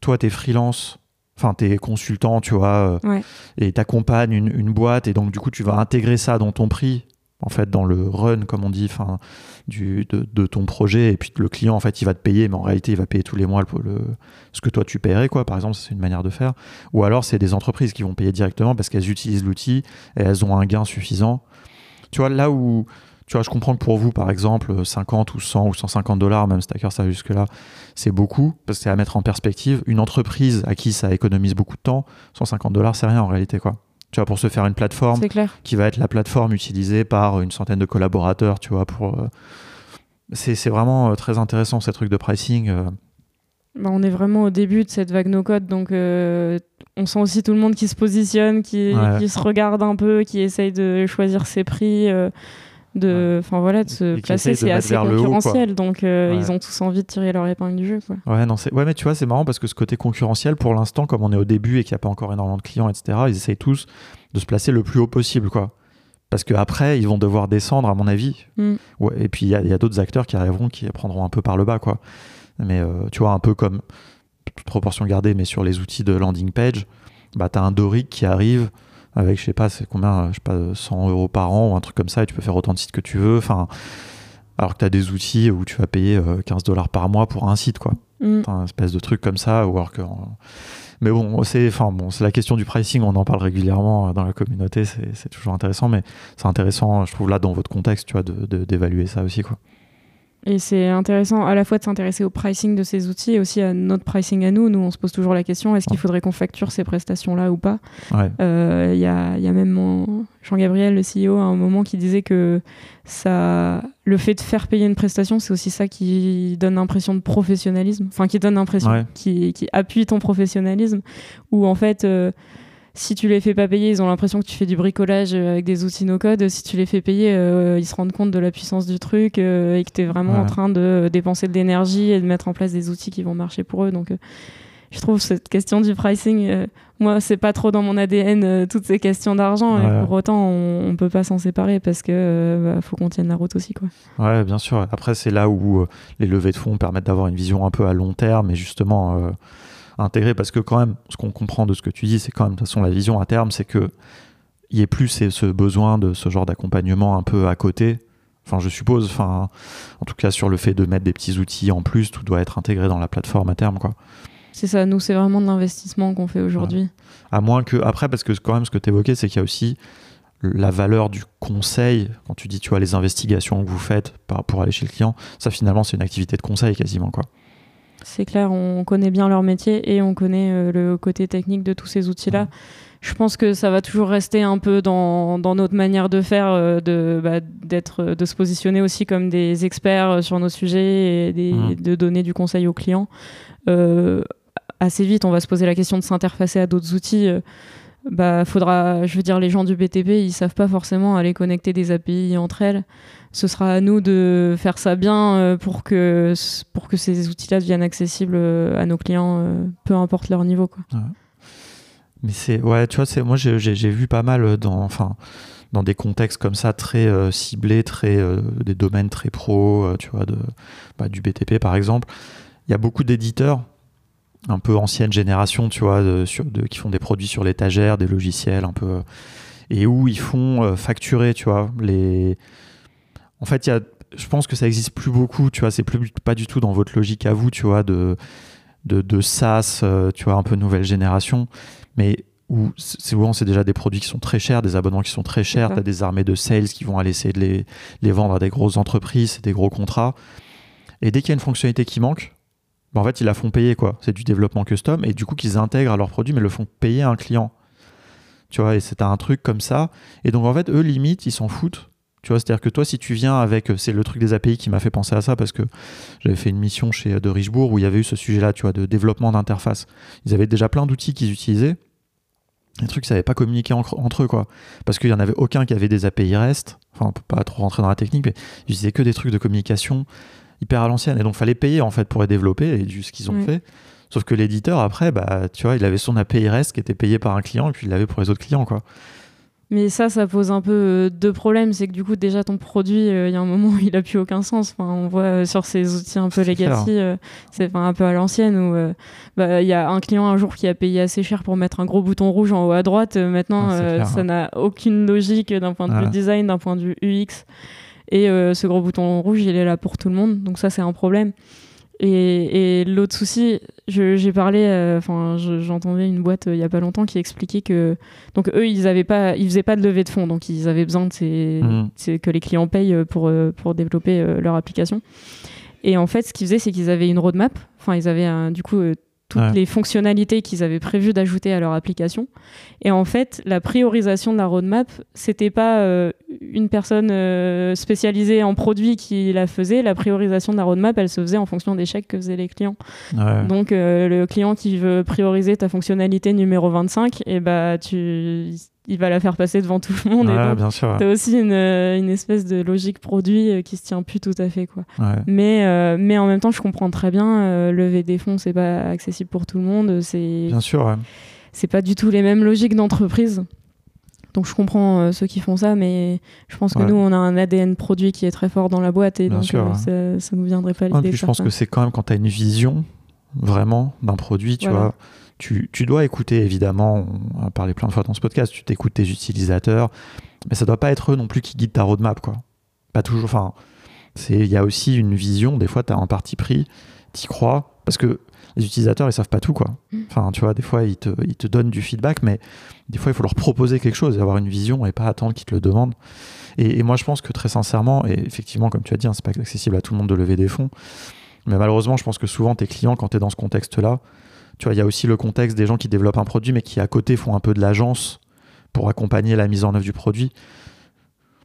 toi, t'es freelance, enfin, t'es consultant, tu vois, euh, et t'accompagnes une, une boîte, et donc du coup, tu vas intégrer ça dans ton prix en fait dans le run comme on dit enfin du de, ton projet. Et puis le client en fait il va te payer mais en réalité il va payer tous les mois le, ce que toi tu paierais quoi. Par exemple c'est une manière de faire. Ou alors c'est des entreprises qui vont payer directement parce qu'elles utilisent l'outil et elles ont un gain suffisant. Tu vois là où tu vois je comprends que pour vous par exemple 50 ou 100 ou 150 dollars même Stacker ça jusque là c'est beaucoup parce que c'est à mettre en perspective. Une entreprise à qui ça économise beaucoup de temps 150 dollars c'est rien en réalité quoi tu vois, pour se faire une plateforme qui va être la plateforme utilisée par une centaine de collaborateurs, tu vois, pour... Euh, c'est vraiment euh, très intéressant, ces trucs de pricing. Euh. Bah, on est vraiment au début de cette vague no-code, donc on sent aussi tout le monde qui se positionne, qui, qui, se regarde un peu, qui essaye de choisir ses prix de enfin voilà de se placer c'est assez concurrentiel. Donc euh, ils ont tous envie de tirer leur épingle du jeu quoi. ouais non c'est ouais mais tu vois c'est marrant parce que ce côté concurrentiel pour l'instant comme on est au début et qu'il n'y a pas encore énormément de clients etc ils essayent tous de se placer le plus haut possible quoi. Parce qu'après ils vont devoir descendre à mon avis. Mm. ouais, et puis il y a, d'autres acteurs qui arriveront qui prendront un peu par le bas quoi. Mais euh, tu vois un peu comme toute proportion gardée mais sur les outils de landing page bah t'as un Doric qui arrive avec, je sais pas, c'est combien, je sais pas, 100 euros par an ou un truc comme ça, et tu peux faire autant de sites que tu veux. Enfin, alors que tu as des outils où tu vas payer 15 euh, dollars par mois pour un site, quoi. Mm. une espèce de truc comme ça, ou alors que. Mais bon, c'est enfin, bon, la question du pricing, on en parle régulièrement euh, dans la communauté, c'est toujours intéressant, mais c'est intéressant, je trouve, là, dans votre contexte, tu vois, d'évaluer ça aussi, quoi. Et c'est intéressant à la fois de s'intéresser au pricing de ces outils et aussi à notre pricing à nous. Nous, on se pose toujours la question est-ce qu'il faudrait qu'on facture ces prestations-là ou pas? Il euh, y, a, y, a, même Jean-Gabriel, le CEO, à un moment qui disait que ça, le fait de faire payer une prestation, c'est aussi ça qui donne l'impression de professionnalisme, enfin qui donne l'impression, qui, qui, appuie ton professionnalisme, où en fait. Euh, si tu les fais pas payer, ils ont l'impression que tu fais du bricolage euh, avec des outils no-code. Si tu les fais payer, euh, ils se rendent compte de la puissance du truc euh, et que tu es vraiment en train de dépenser de l'énergie et de mettre en place des outils qui vont marcher pour eux. Donc, je trouve cette question du pricing, moi, c'est pas trop dans mon ADN, toutes ces questions d'argent. Et pour autant, on, peut pas s'en séparer parce que bah, faut qu'on tienne la route aussi. Quoi. Ouais, bien sûr. Après, c'est là où les levées de fonds permettent d'avoir une vision un peu à long terme et justement intégrer parce que quand même, ce qu'on comprend de ce que tu dis, c'est quand même de toute façon la vision à terme, c'est que il y ait plus ce besoin de ce genre d'accompagnement un peu à côté. Enfin, je suppose, enfin, en tout cas sur le fait de mettre des petits outils en plus, tout doit être intégré dans la plateforme à terme, quoi. C'est ça, nous, c'est vraiment de l'investissement qu'on fait aujourd'hui. À moins que, après, parce que quand même, ce que tu évoquais, c'est qu'il y a aussi la valeur du conseil, quand tu dis, tu vois, les investigations que vous faites pour aller chez le client, ça finalement, c'est une activité de conseil quasiment, quoi. C'est clair, on connaît bien leur métier et on connaît euh, le côté technique de tous ces outils-là. Je pense que ça va toujours rester un peu dans, notre manière de faire, euh, de, bah, d'être, de se positionner aussi comme des experts sur nos sujets et de donner du conseil aux clients. assez vite, on va se poser la question de s'interfacer à d'autres outils bah faudra, je veux dire, les gens du BTP, ils savent pas forcément aller connecter des API entre elles. Ce sera à nous de faire ça bien euh, pour que pour que ces outils-là deviennent accessibles euh, à nos clients, euh, peu importe leur niveau, quoi. Mais c'est ouais, tu vois, moi j'ai vu pas mal dans enfin dans des contextes comme ça très ciblés, très des domaines très pro, tu vois, de bah, du BTP par exemple. Il y a beaucoup d'éditeurs un peu ancienne génération, tu vois, sur, de, qui font des produits sur l'étagère, des logiciels un peu. Et où ils font facturer, tu vois, les. En fait, il y a, je pense que ça existe plus beaucoup, tu vois, c'est plus pas du tout dans votre logique à vous, tu vois, de, de, de SaaS, euh, tu vois, un peu nouvelle génération. Mais où souvent c'est déjà des produits qui sont très chers, des abonnements qui sont très chers, tu as des armées de sales qui vont aller essayer de les, les vendre à des grosses entreprises, c'est des gros contrats. Et dès qu'il y a une fonctionnalité qui manque, bah, en fait, ils la font payer, quoi. C'est du développement custom, et du coup, qu'ils intègrent à leurs produits, mais le font payer à un client. Tu vois, et c'est un truc comme ça. Et donc, en fait, eux, limite, ils s'en foutent. Tu vois, c'est-à-dire que toi, si tu viens avec. C'est le truc des API qui m'a fait penser à ça, parce que j'avais fait une mission chez De Richbourg où il y avait eu ce sujet-là, tu vois, de développement d'interface. Ils avaient déjà plein d'outils qu'ils utilisaient. Les trucs, ça n'avait pas communiqué entre, eux, quoi. Parce qu'il n'y en avait aucun qui avait des API REST. Enfin, on peut pas trop rentrer dans la technique, mais ils utilisaient que des trucs de communication hyper à l'ancienne. Et donc, fallait payer en fait pour les développer, et juste ce qu'ils ont fait. Sauf que l'éditeur, après, bah, tu vois, il avait son API REST qui était payé par un client, et puis il l'avait pour les autres clients, quoi. Mais ça, ça pose un peu euh, deux problèmes. C'est que du coup, déjà, ton produit, euh, il y a un moment où il n'a plus aucun sens. Enfin, on voit euh, sur ces outils un peu legacy, c'est un peu à l'ancienne, où bah, il y a un client un jour qui a payé assez cher pour mettre un gros bouton rouge en haut à droite. maintenant, ah, ça n'a aucune logique d'un point de vue design, d'un point de vue UX. Et ce gros bouton rouge, il est là pour tout le monde. Donc ça, c'est un problème. Et, l'autre souci, j'ai parlé, euh, enfin, j'entendais une boîte euh, il y a pas longtemps qui expliquait que donc eux, ils avaient pas, ils faisaient pas de levée de fonds, donc ils avaient besoin de ces, mmh. que les clients payent pour pour développer leur application. Et en fait, ce qu'ils faisaient, c'est qu'ils avaient une roadmap. Enfin, ils avaient du coup toutes les fonctionnalités qu'ils avaient prévu d'ajouter à leur application. Et en fait, la priorisation de la roadmap, c'était pas euh, une personne euh, spécialisée en produits qui la faisait. La priorisation de la roadmap, elle se faisait en fonction des chèques que faisaient les clients. Donc, euh, le client qui veut prioriser ta fonctionnalité numéro 25, et eh bah, tu il va la faire passer devant tout le monde. Ouais, bien sûr. T'as aussi une, une, espèce de logique produit euh, qui se tient plus tout à fait, quoi. Mais, euh, mais en même temps, je comprends très bien, euh, lever des fonds, c'est pas accessible pour tout le monde. C'est, bien sûr, C'est pas du tout les mêmes logiques d'entreprise. Donc je comprends ceux qui font ça, mais je pense que nous, on a un ADN produit qui est très fort dans la boîte et donc ça, ça nous viendrait pas l'idée. je pense que c'est quand même quand tu as une vision vraiment d'un produit, tu vois tu, dois écouter, évidemment, on a parlé plein de fois dans ce podcast, tu t'écoutes tes utilisateurs, mais ça doit pas être eux non plus qui guident ta roadmap, quoi. Pas toujours, enfin, il y a aussi une vision, des fois, tu as un parti pris, tu crois, parce que les utilisateurs, ils savent pas tout, quoi. Mm. Enfin, tu vois, des fois, ils te, ils te donnent du feedback, mais des fois, il faut leur proposer quelque chose, avoir une vision et pas attendre qu'ils te le demandent. Et, moi, je pense que très sincèrement, et effectivement, comme tu as dit, hein, c'est pas accessible à tout le monde de lever des fonds, mais malheureusement, je pense que souvent, tes clients, quand tu es dans ce contexte-là, tu vois, il y a aussi le contexte des gens qui développent un produit, mais qui à côté font un peu de l'agence pour accompagner la mise en œuvre du produit.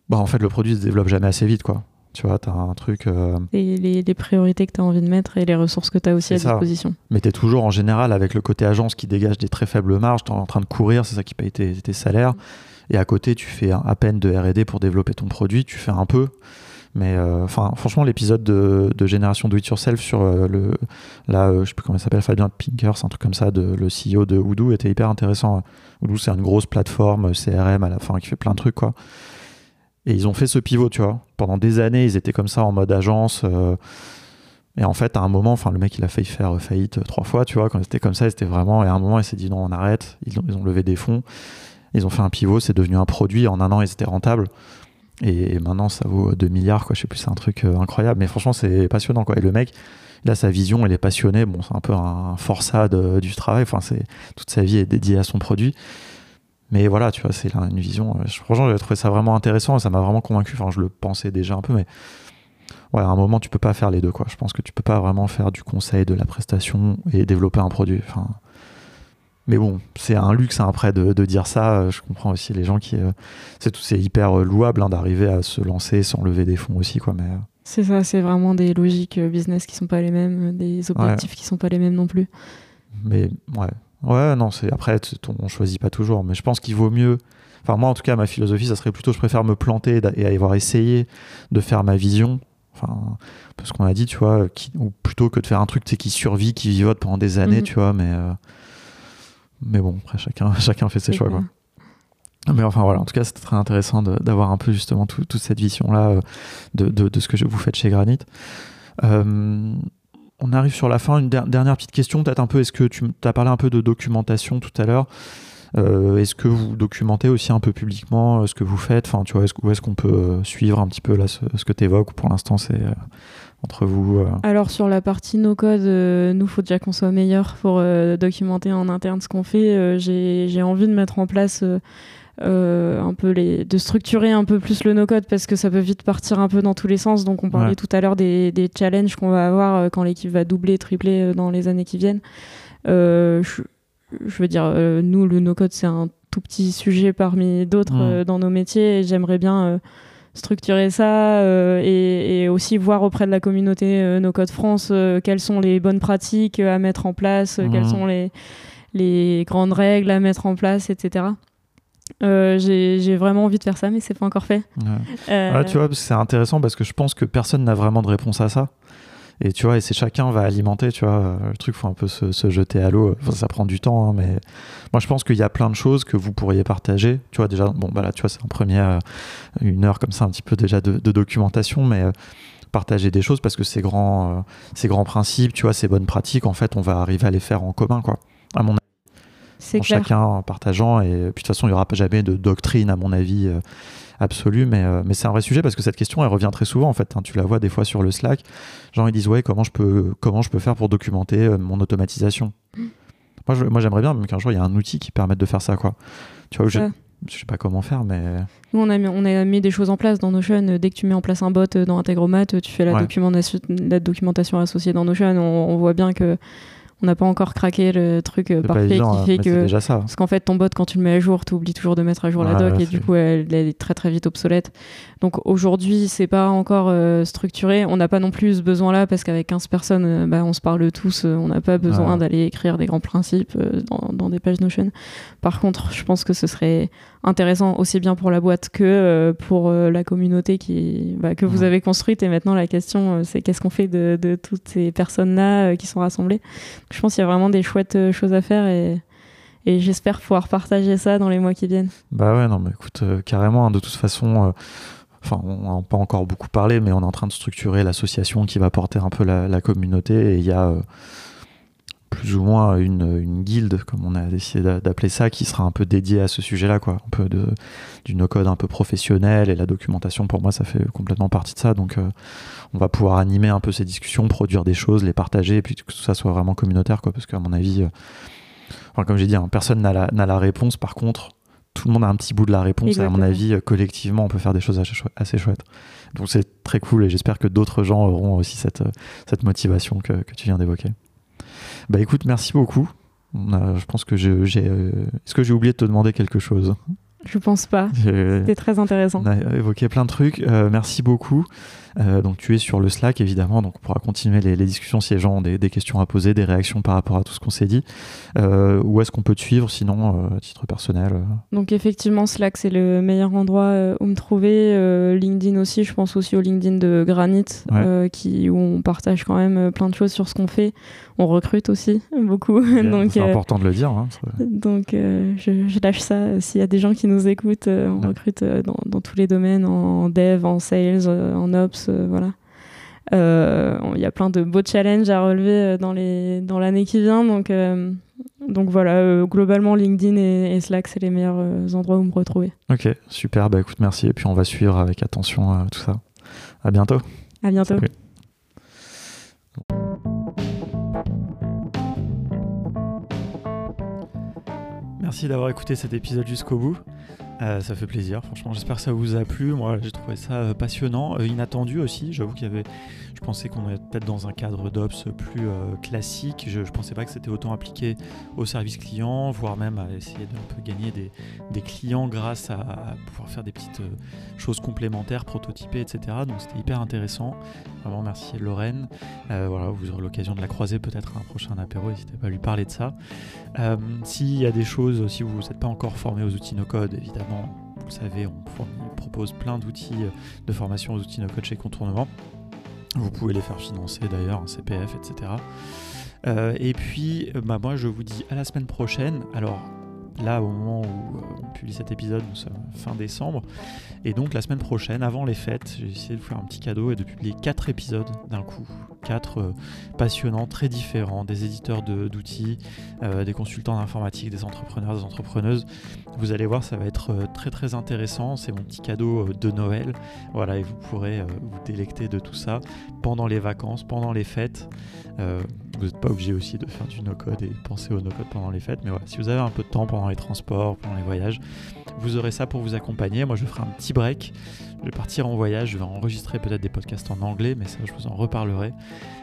Bah, en fait, le produit se développe jamais assez vite, quoi. Tu vois, tu as un truc. Euh, et les, priorités que tu as envie de mettre et les ressources que tu as aussi à disposition. Mais tu es toujours en général avec le côté agence qui dégage des très faibles marges, tu es en train de courir, c'est ça qui paye tes, tes salaires. Et à côté, tu fais à peine de RD pour développer ton produit, tu fais un peu. Mais euh, enfin, franchement, l'épisode de, Génération Do It Yourself sur euh, le, là, euh, je sais plus comment il s'appelle, Fabien Pinkers, un truc comme ça, de, le CEO de Odoo était hyper intéressant. Odoo, c'est une grosse plateforme CRM à la fin qui fait plein de trucs, quoi. Et ils ont fait ce pivot, tu vois. Pendant des années, ils étaient comme ça en mode agence. et en fait, à un moment, enfin, le mec, il a failli faire faillite trois fois, tu vois. Quand c'était comme ça, c'était vraiment. Et à un moment, il s'est dit non, on arrête. Ils ont, ils ont levé des fonds. Ils ont fait un pivot, c'est devenu un produit. En un an, ils étaient rentables. Et maintenant, ça vaut 2 milliards, quoi. Je sais plus, c'est un truc euh, incroyable. Mais franchement, c'est passionnant, quoi. Et le mec, là, sa vision, il est passionné. Bon, c'est un peu un forçat du travail. Enfin, c'est toute sa vie est dédiée à son produit. mais voilà, tu vois, c'est une vision. Je, franchement, j'ai trouvé ça vraiment intéressant et ça m'a vraiment convaincu. Enfin, je le pensais déjà un peu, mais ouais, à un moment, tu peux pas faire les deux, quoi. Je pense que tu peux pas vraiment faire du conseil, de la prestation et développer un produit. Enfin, mais bon, c'est un luxe hein, après de, dire ça. Je comprends aussi les gens qui. c'est c'est hyper louable hein, d'arriver à se lancer sans lever des fonds aussi, quoi. Mais c'est ça, c'est vraiment des logiques business qui sont pas les mêmes, des objectifs qui sont pas les mêmes non plus. Mais ouais, Ouais, non, c'est après, on choisit pas toujours, mais je pense qu'il vaut mieux. Enfin, moi, en tout cas, ma philosophie, ça serait plutôt, je préfère me planter et avoir essayé de faire ma vision. Enfin, parce qu'on a dit, tu vois, ou plutôt que de faire un truc qui survit, qui vivote pendant des années, mhm. tu vois, mais. Euh, mais bon, après, chacun, [laughs] chacun fait ses choix, quoi. Mais enfin voilà, en tout cas, c'était très intéressant d'avoir un peu justement toute cette vision-là euh, de, de, de, ce que vous faites chez Granit. Euh, on arrive sur la fin. Une dernière petite question, peut-être un peu. Est-ce que tu as parlé un peu de documentation tout à l'heure euh, Est-ce que vous documentez aussi un peu publiquement ce que vous faites? Enfin, tu vois, est-ce, où est-ce qu'on peut suivre un petit peu là ce, que tu évoques Pour l'instant, c'est entre vous. Alors sur la partie no code, nous faut déjà qu'on soit meilleur pour documenter en interne ce qu'on fait. j'ai, j'ai envie de mettre en place euh, un peu les, de structurer un peu plus le no-code parce que ça peut vite partir un peu dans tous les sens. Donc on parlait tout à l'heure des, des challenges qu'on va avoir euh, quand l'équipe va doubler, tripler euh, dans les années qui viennent. je, je, veux dire, nous, le no-code, c'est un tout petit sujet parmi d'autres dans nos métiers et j'aimerais bien structurer ça et, et, aussi voir auprès de la communauté No Code France quelles sont les bonnes pratiques à mettre en place, quelles sont les, les grandes règles à mettre en place, etc. Euh, j'ai vraiment envie de faire ça, mais c'est pas encore fait. Euh, tu vois, c'est intéressant parce que je pense que personne n'a vraiment de réponse à ça. Et tu vois, et c'est chacun va alimenter, tu vois, le truc, faut un peu se, jeter à l'eau. ça prend du temps, hein, mais moi je pense qu'il y a plein de choses que vous pourriez partager. Tu vois, déjà, bon, bah là, tu vois, c'est un premier, euh, une heure comme ça, un petit peu déjà de, documentation, mais partager des choses parce que ces grands, ces grands principes, tu vois, ces bonnes pratiques, en fait, on va arriver à les faire en commun, quoi. À mon c'est chacun partageant. Et puis de toute façon, il n'y aura jamais de doctrine, à mon avis, euh, absolue. Mais, euh, mais c'est un vrai sujet parce que cette question, elle revient très souvent, en fait. Hein. Tu la vois des fois sur le Slack. Gens, ils disent, ouais, comment je peux, comment je peux faire pour documenter euh, mon automatisation? Moi, moi, j'aimerais bien qu'un jour, il y ait un outil qui permette de faire ça, quoi. Tu vois, je, je sais pas comment faire, mais. Nous, on a, mis, on a mis des choses en place dans Notion. Dès que tu mets en place un bot dans Integromat, tu fais la, documentation, la documentation associée dans Notion. on voit bien que on n'a pas encore craqué le truc euh, parfait qui hein, fait que. Déjà ça. Parce qu'en fait, ton bot, quand tu le mets à jour, tu oublies toujours de mettre à jour la doc et du coup, elle, est très très vite obsolète. Donc aujourd'hui, c'est pas encore euh, structuré. On n'a pas non plus ce besoin-là parce qu'avec 15 personnes, euh, bah, on se parle tous. on n'a pas besoin d'aller écrire des grands principes dans, dans, des pages Notion. Par contre, je pense que ce serait intéressant aussi bien pour la boîte que pour la communauté qui, bah, que vous avez construite. Et maintenant, la question, c'est qu'est-ce qu'on fait de, de, toutes ces personnes-là qui sont rassemblées? Je pense qu'il y a vraiment des chouettes choses à faire et, j'espère pouvoir partager ça dans les mois qui viennent. Bah ouais, non, mais écoute, carrément, hein, de toute façon. Enfin, on n'a pas encore beaucoup parlé, mais on est en train de structurer l'association qui va porter un peu la, la communauté. Et il y a plus ou moins une, une guilde, comme on a décidé d'appeler ça, qui sera un peu dédiée à ce sujet-là, quoi. Un peu de, du no-code un peu professionnel et la documentation, pour moi, ça fait complètement partie de ça. Donc, euh, on va pouvoir animer un peu ces discussions, produire des choses, les partager, et puis que tout ça soit vraiment communautaire, quoi. Parce qu'à mon avis, euh, enfin, comme j'ai dit, hein, personne n'a la, la, réponse. Par contre, tout le monde a un petit bout de la réponse, et à mon avis, euh, collectivement, on peut faire des choses assez, chouettes. Donc, c'est très cool, et j'espère que d'autres gens auront aussi cette, cette motivation que, que tu viens d'évoquer. Bah écoute, merci beaucoup. je pense que j'ai. Euh, est-ce que j'ai oublié de te demander quelque chose? Je pense pas. C'était très intéressant. On a évoqué plein de trucs. Euh, merci beaucoup. Euh, donc tu es sur le Slack évidemment, donc on pourra continuer les, discussions si les gens ont des, questions à poser, des réactions par rapport à tout ce qu'on s'est dit. Euh, où est-ce qu'on peut te suivre sinon euh, à titre personnel? Donc effectivement Slack c'est le meilleur endroit où me trouver. LinkedIn aussi, je pense aussi au LinkedIn de Granit qui, où on partage quand même plein de choses sur ce qu'on fait. On recrute aussi beaucoup. [laughs] c'est important de le dire. Hein, donc je, lâche ça. S'il y a des gens qui nous écoutent, on recrute dans, dans, tous les domaines, en dev, en sales, en ops euh, voilà. Euh, il y a plein de beaux challenges à relever euh, dans les dans l'année qui vient, donc donc voilà, globalement LinkedIn et, Slack c'est les meilleurs endroits où me retrouver. Ok, super. Bah écoute, merci et puis on va suivre avec attention tout ça. À bientôt. À bientôt. Merci d'avoir écouté cet épisode jusqu'au bout. Euh, ça fait plaisir, franchement. J'espère que ça vous a plu. Moi, j'ai trouvé ça euh, passionnant, euh, inattendu aussi. J'avoue qu'il y avait. Je pensais qu'on était peut-être dans un cadre d'Ops plus classique. Je, ne pensais pas que c'était autant appliqué au service client, voire même à essayer de peu gagner des, clients grâce à, pouvoir faire des petites choses complémentaires, prototyper, etc. Donc c'était hyper intéressant. Vraiment merci Lorraine. voilà, vous aurez l'occasion de la croiser peut-être à un prochain apéro. N'hésitez pas à lui parler de ça. S'il y a des choses, si vous n'êtes pas encore formé aux outils no-code, évidemment vous le savez, on, propose plein d'outils de formation aux outils no-code chez Contournement. Vous pouvez les faire financer d'ailleurs, un CPF, etc. Euh, et puis, euh, bah, moi, je vous dis à la semaine prochaine. Alors, là, au moment où euh, on publie cet épisode, nous sommes fin décembre. Et donc, la semaine prochaine, avant les fêtes, j'ai essayé de vous faire un petit cadeau et de publier quatre épisodes d'un coup. Quatre euh, passionnants, très différents, des éditeurs d'outils, euh, des consultants d'informatique, des entrepreneurs, des entrepreneuses. Vous allez voir, ça va être très très intéressant. C'est mon petit cadeau de Noël. Voilà, et vous pourrez vous délecter de tout ça pendant les vacances, pendant les fêtes. Vous n'êtes pas obligé aussi de faire du no-code et penser au no-code pendant les fêtes. Mais voilà, si vous avez un peu de temps pendant les transports, pendant les voyages. Vous aurez ça pour vous accompagner. Moi, je ferai un petit break. Je vais partir en voyage. Je vais enregistrer peut-être des podcasts en anglais, mais ça, je vous en reparlerai.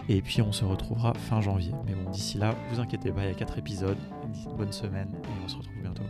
Et puis, on se retrouvera fin janvier. Mais bon, d'ici là, vous inquiétez pas, il y a 4 épisodes. Bonne semaine et on se retrouve bientôt.